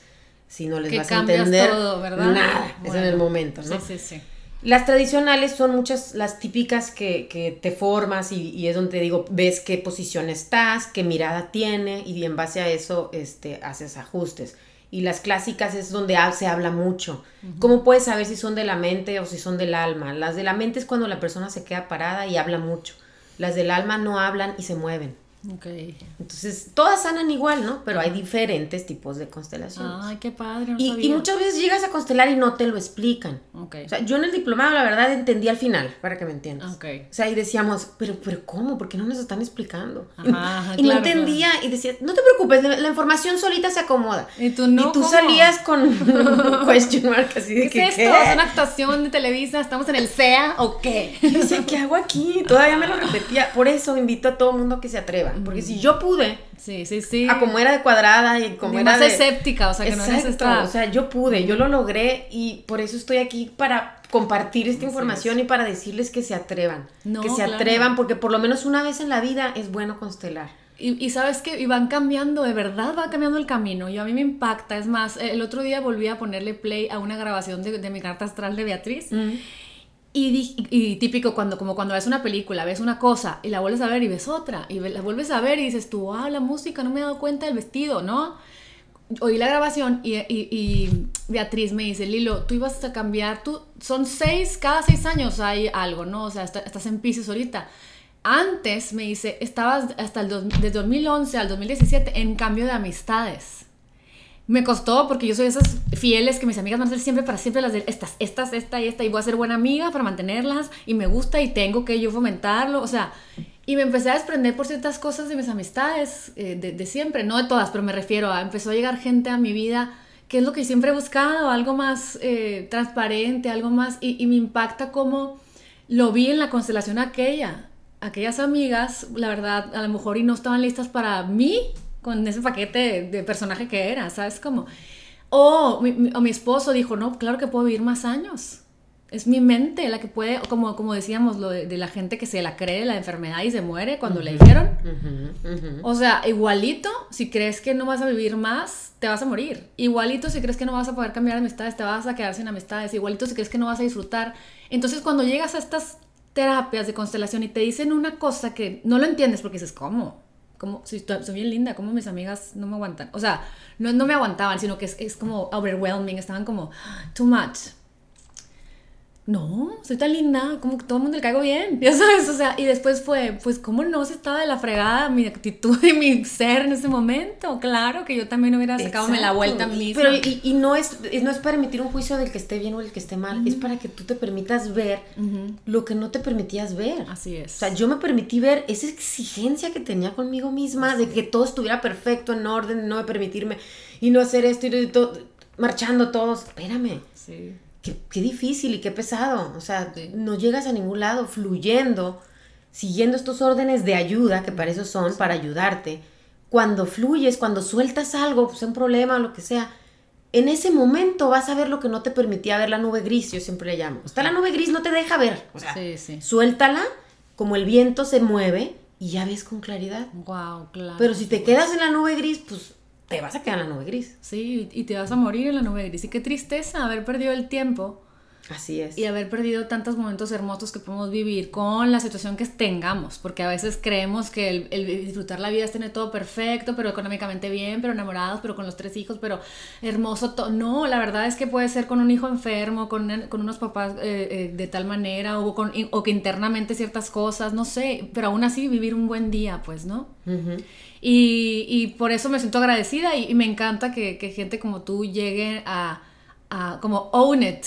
si no les vas a entender, nada, es en el momento, ¿no? Sí, sí, sí. Las tradicionales son muchas, las típicas que, te formas y, es donde te digo, ves qué posición estás, qué mirada tiene y en base a eso este, haces ajustes. Y las clásicas es donde se habla mucho. ¿Cómo puedes saber si son de la mente o si son del alma? Las de la mente es cuando la persona se queda parada y habla mucho. Las del alma no hablan y se mueven. Okay. Entonces, todas sanan igual, ¿no? Pero hay diferentes tipos de constelaciones. Ay, qué padre. y, muchas veces llegas a constelar y no te lo explican. Okay. O sea, yo en el diplomado, la verdad, entendí al final, para que me entiendas. Okay. O sea, y decíamos, pero, pero ¿cómo? ¿Por qué no nos están explicando? Ajá, y no entendía y decía, no te preocupes, la, información solita se acomoda. Y tú no. Y tú salías con un question mark así de ¿Qué que. es esto? ¿Es una actuación de Televisa? ¿Estamos en el CEA o qué? Y decía, ¿qué hago aquí? Todavía me lo repetía. Por eso invito a todo mundo que se atreva. Porque si yo pude Sí, sí, sí. A como era de cuadrada y como era más escéptica, o sea, que no eres O sea, yo pude, yo lo logré y por eso estoy aquí para compartir esta información y para decirles que se atrevan. que se atrevan porque por lo menos una vez en la vida es bueno constelar. Y, sabes que y van cambiando, de verdad va cambiando el camino. Y a mí me impacta. Es más, el otro día volví a ponerle play a una grabación de, mi carta astral de Beatriz. Mm. Y, típico cuando, como cuando ves una película, ves una cosa y la vuelves a ver y ves otra, y la vuelves a ver y dices tú, ah, la música, no me he dado cuenta del vestido, ¿no? Oí la grabación y, y, Beatriz me dice, Lilo, tú ibas a cambiar, tú, son seis, cada seis años hay algo, ¿no? O sea, estás en Pisces ahorita. Antes, me dice, estabas hasta el desde 2011 al 2017 en cambio de amistades me costó porque yo soy de esas fieles que mis amigas van a ser siempre para siempre las de estas, estas, esta y esta y voy a ser buena amiga para mantenerlas y me gusta y tengo que yo fomentarlo, o sea, y me empecé a desprender por ciertas cosas de mis amistades eh, de, siempre, no de todas, pero me refiero a, empezó a llegar gente a mi vida que es lo que siempre he buscado, algo más eh, transparente, algo más, y, y me impacta como lo vi en la constelación aquella, aquellas amigas, la verdad, a lo mejor y no estaban listas para mí, con ese paquete de, personaje que era, ¿sabes cómo? O mi, mi, esposo dijo, no, claro que puedo vivir más años. Es mi mente la que puede, como, como decíamos, lo de, la gente que se la cree la enfermedad y se muere cuando le dijeron. O sea, igualito, si crees que no vas a vivir más, te vas a morir. Igualito, si crees que no vas a poder cambiar amistades, te vas a quedar sin amistades. Igualito, si crees que no vas a disfrutar. Entonces, cuando llegas a estas terapias de constelación y te dicen una cosa que no lo entiendes porque dices, ¿cómo? ¿Cómo? Si soy bien linda, ¿cómo mis amigas no me aguantan? O sea, no, no me aguantaban, sino que es, es como overwhelming, estaban como, too much no, soy tan linda, como que todo el mundo le caigo bien, ya sabes, o sea, y después fue, pues, ¿cómo no se estaba de la fregada mi actitud y mi ser en ese momento? Claro que yo también hubiera sacado la vuelta a mí Pero, y, no, es, no es para emitir un juicio del que esté bien o el que esté mal, es para que tú te permitas ver lo que no te permitías ver. Así es. O sea, yo me permití ver esa exigencia que tenía conmigo misma de que todo estuviera perfecto, en orden, no me permitirme y no hacer esto y todo, marchando todos. Espérame. Sí qué, difícil y qué pesado. O sea, no llegas a ningún lado fluyendo, siguiendo estos órdenes de ayuda, que para eso son, para ayudarte. Cuando fluyes, cuando sueltas algo, pues un problema o lo que sea, en ese momento vas a ver lo que no te permitía ver la nube gris, yo siempre le llamo. Está la nube gris, no te deja ver. O sea, suéltala, como el viento se mueve y ya ves con claridad. Wow, claro. Pero si te quedas en la nube gris, pues te vas a quedar en la nube gris. Sí, y te vas a morir en la nube gris. Y qué tristeza haber perdido el tiempo. Así es. Y haber perdido tantos momentos hermosos que podemos vivir con la situación que tengamos, porque a veces creemos que el, disfrutar la vida es tener todo perfecto, pero económicamente bien, pero enamorados, pero con los tres hijos, pero hermoso. No, la verdad es que puede ser con un hijo enfermo, con, unos papás eh, eh, de tal manera, o, con, o que internamente ciertas cosas, no sé, pero aún así vivir un buen día, pues, ¿no? Y, y, por eso me siento agradecida y, me encanta que, que, gente como tú llegue a, a como own it,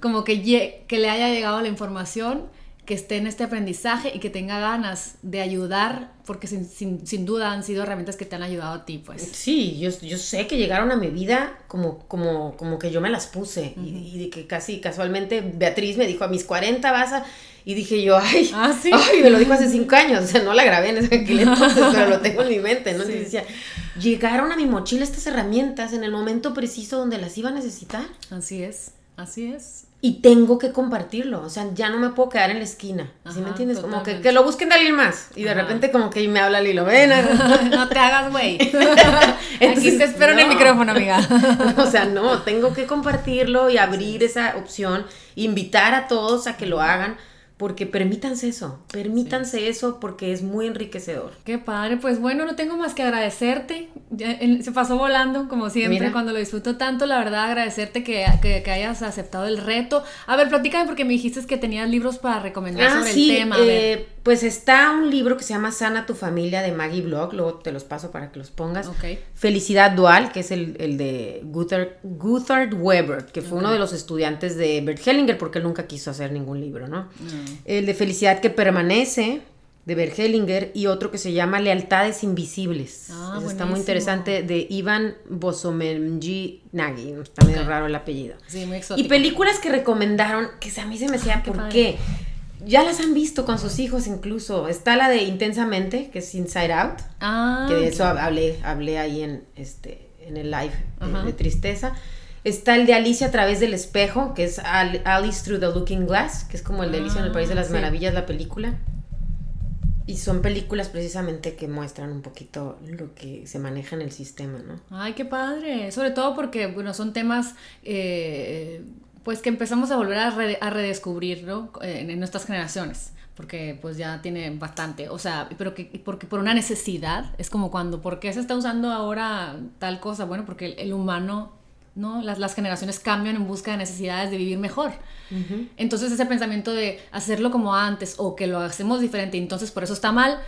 como que, que le haya llegado la información, que esté en este aprendizaje y que tenga ganas de ayudar, porque sin, sin, sin duda han sido herramientas que te han ayudado a ti, pues. Sí, yo, yo sé que llegaron a mi vida como, como, como que yo me las puse y, de que casi casualmente Beatriz me dijo a mis 40 vas a y dije yo, ay, ¿Ah, sí? ay, me lo dijo hace cinco años, o sea, no la grabé en ese entonces, pero lo tengo en mi mente, ¿no? Entonces decía, llegaron a mi mochila estas herramientas en el momento preciso donde las iba a necesitar. Así es, así es. Y tengo que compartirlo, o sea, ya no me puedo quedar en la esquina, ¿sí me entiendes? Como que, que, lo busquen de alguien más. Y de repente como que me habla Lilo, ven. no te hagas güey. Aquí te espero en el micrófono, amiga. o sea, no, tengo que compartirlo y abrir esa opción, invitar a todos a que lo hagan porque permítanse eso, permítanse eso porque es muy enriquecedor. Qué padre, pues bueno, no tengo más que agradecerte. se pasó volando, como siempre, cuando lo disfruto tanto, la verdad, agradecerte que, que, hayas aceptado el reto. A ver, platícame porque me dijiste que tenías libros para recomendar ah, sobre el tema. Eh, pues está un libro que se llama Sana tu familia de Maggie Blog, luego te los paso para que los pongas. Okay. Felicidad Dual, que es el, el de Guthard, Guthard Weber, que fue uno de los estudiantes de Bert Hellinger, porque él nunca quiso hacer ningún libro, ¿no? El de Felicidad que permanece, de Bert Hellinger, y otro que se llama Lealtades Invisibles. Ah, está muy interesante, de Ivan Bosomenji Nagy, está medio raro el apellido. Sí, muy exótico. Y películas que recomendaron, que a mí se me decía, ¿por qué? Ya las han visto con sus hijos incluso. Está la de Intensamente, que es Inside Out. Ah, que de eso hablé, hablé ahí en, este, en el live de, Tristeza. Está el de Alicia a través del espejo, que es Alice Through the Looking Glass, que es como el de Alicia en el País de las ah, Maravillas, la película. Y son películas precisamente que muestran un poquito lo que se maneja en el sistema, ¿no? Ay, qué padre. Sobre todo porque, bueno, son temas eh, pues que empezamos a volver a, a redescubrir, ¿no? En, nuestras generaciones, porque pues ya tiene bastante, o sea, pero que porque por una necesidad, es como cuando, ¿por qué se está usando ahora tal cosa? Bueno, porque el, humano, ¿no? Las, las, generaciones cambian en busca de necesidades de vivir mejor. Entonces ese pensamiento de hacerlo como antes o que lo hacemos diferente, entonces por eso está mal,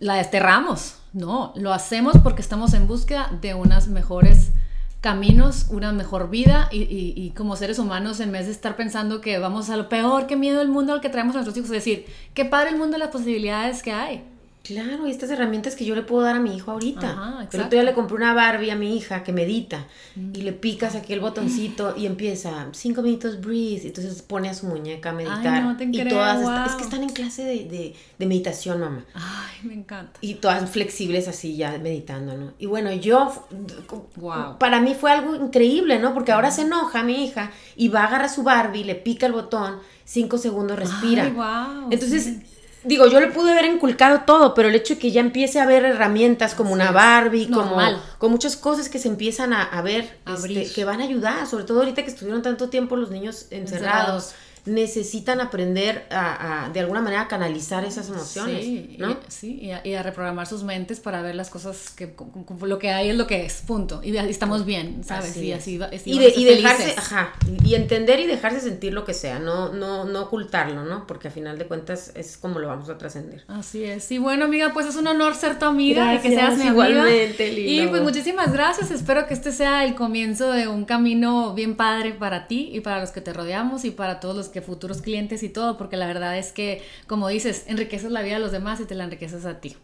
la desterramos. No, lo hacemos porque estamos en búsqueda de unas mejores caminos, una mejor vida y, como seres humanos, en vez de estar pensando que vamos a lo peor, qué miedo del mundo al que traemos a nuestros hijos, es decir, qué padre el mundo de las posibilidades que hay. Claro, y estas herramientas que yo le puedo dar a mi hijo ahorita. Ajá, Pero tú ya le compré una Barbie a mi hija que medita mm. y le picas aquí el botoncito y empieza cinco minutos breathe. Entonces pone a su muñeca a meditar. no te y todas es que están en clase de, de, meditación, mamá. Ay, me encanta. Y todas flexibles así ya meditando, ¿no? Y bueno, yo, wow. para mí fue algo increíble, ¿no? Porque ahora se enoja mi hija y va a agarrar su Barbie, le pica el botón, cinco segundos respira. Ay, wow, Entonces digo, yo le pude haber inculcado todo, pero el hecho de que ya empiece a ver herramientas como una Barbie, como con muchas cosas que se empiezan a, ver, este, que van a ayudar, sobre todo ahorita que estuvieron tanto tiempo los niños encerrados necesitan aprender a, de alguna manera a canalizar esas emociones, sí, ¿no? Y, sí, y a, reprogramar sus mentes para ver las cosas que lo que hay es lo que es, punto. Y, estamos bien, ¿sabes? y así, y, y dejarse, ajá, y entender y dejarse sentir lo que sea, no, no, no ocultarlo, ¿no? Porque a final de cuentas es como lo vamos a trascender. Así es. Y bueno, amiga, pues es un honor ser tu amiga y que seas mi igualmente, amiga. Y pues muchísimas gracias. Espero que este sea el comienzo de un camino bien padre para ti y para los que te rodeamos y para todos los que futuros clientes y todo, porque la verdad es que, como dices, enriqueces la vida de los demás y te la enriqueces a ti.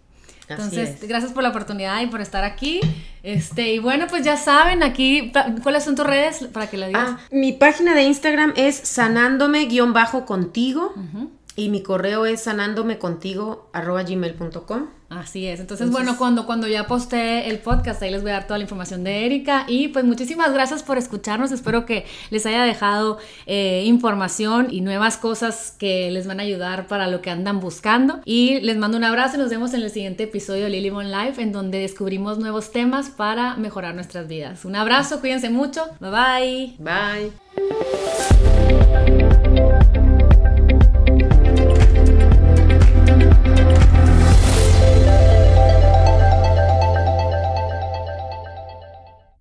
Entonces, gracias por la oportunidad y por estar aquí. Este, y bueno, pues ya saben, aquí, ¿cuáles son tus redes para que la digas? Ah, mi página de Instagram es sanándome-contigo y mi correo es sanándomecontigo.gmail.com. Así es. Entonces, bueno, cuando, cuando ya posté el podcast, ahí les voy a dar toda la información de Erika. Y pues muchísimas gracias por escucharnos. Espero que les haya dejado eh, información y nuevas cosas que les van a ayudar para lo que andan buscando. Y les mando un abrazo y nos vemos en el siguiente episodio de Lily Bon Life, en donde descubrimos nuevos temas para mejorar nuestras vidas. Un abrazo, cuídense mucho. Bye bye. Bye.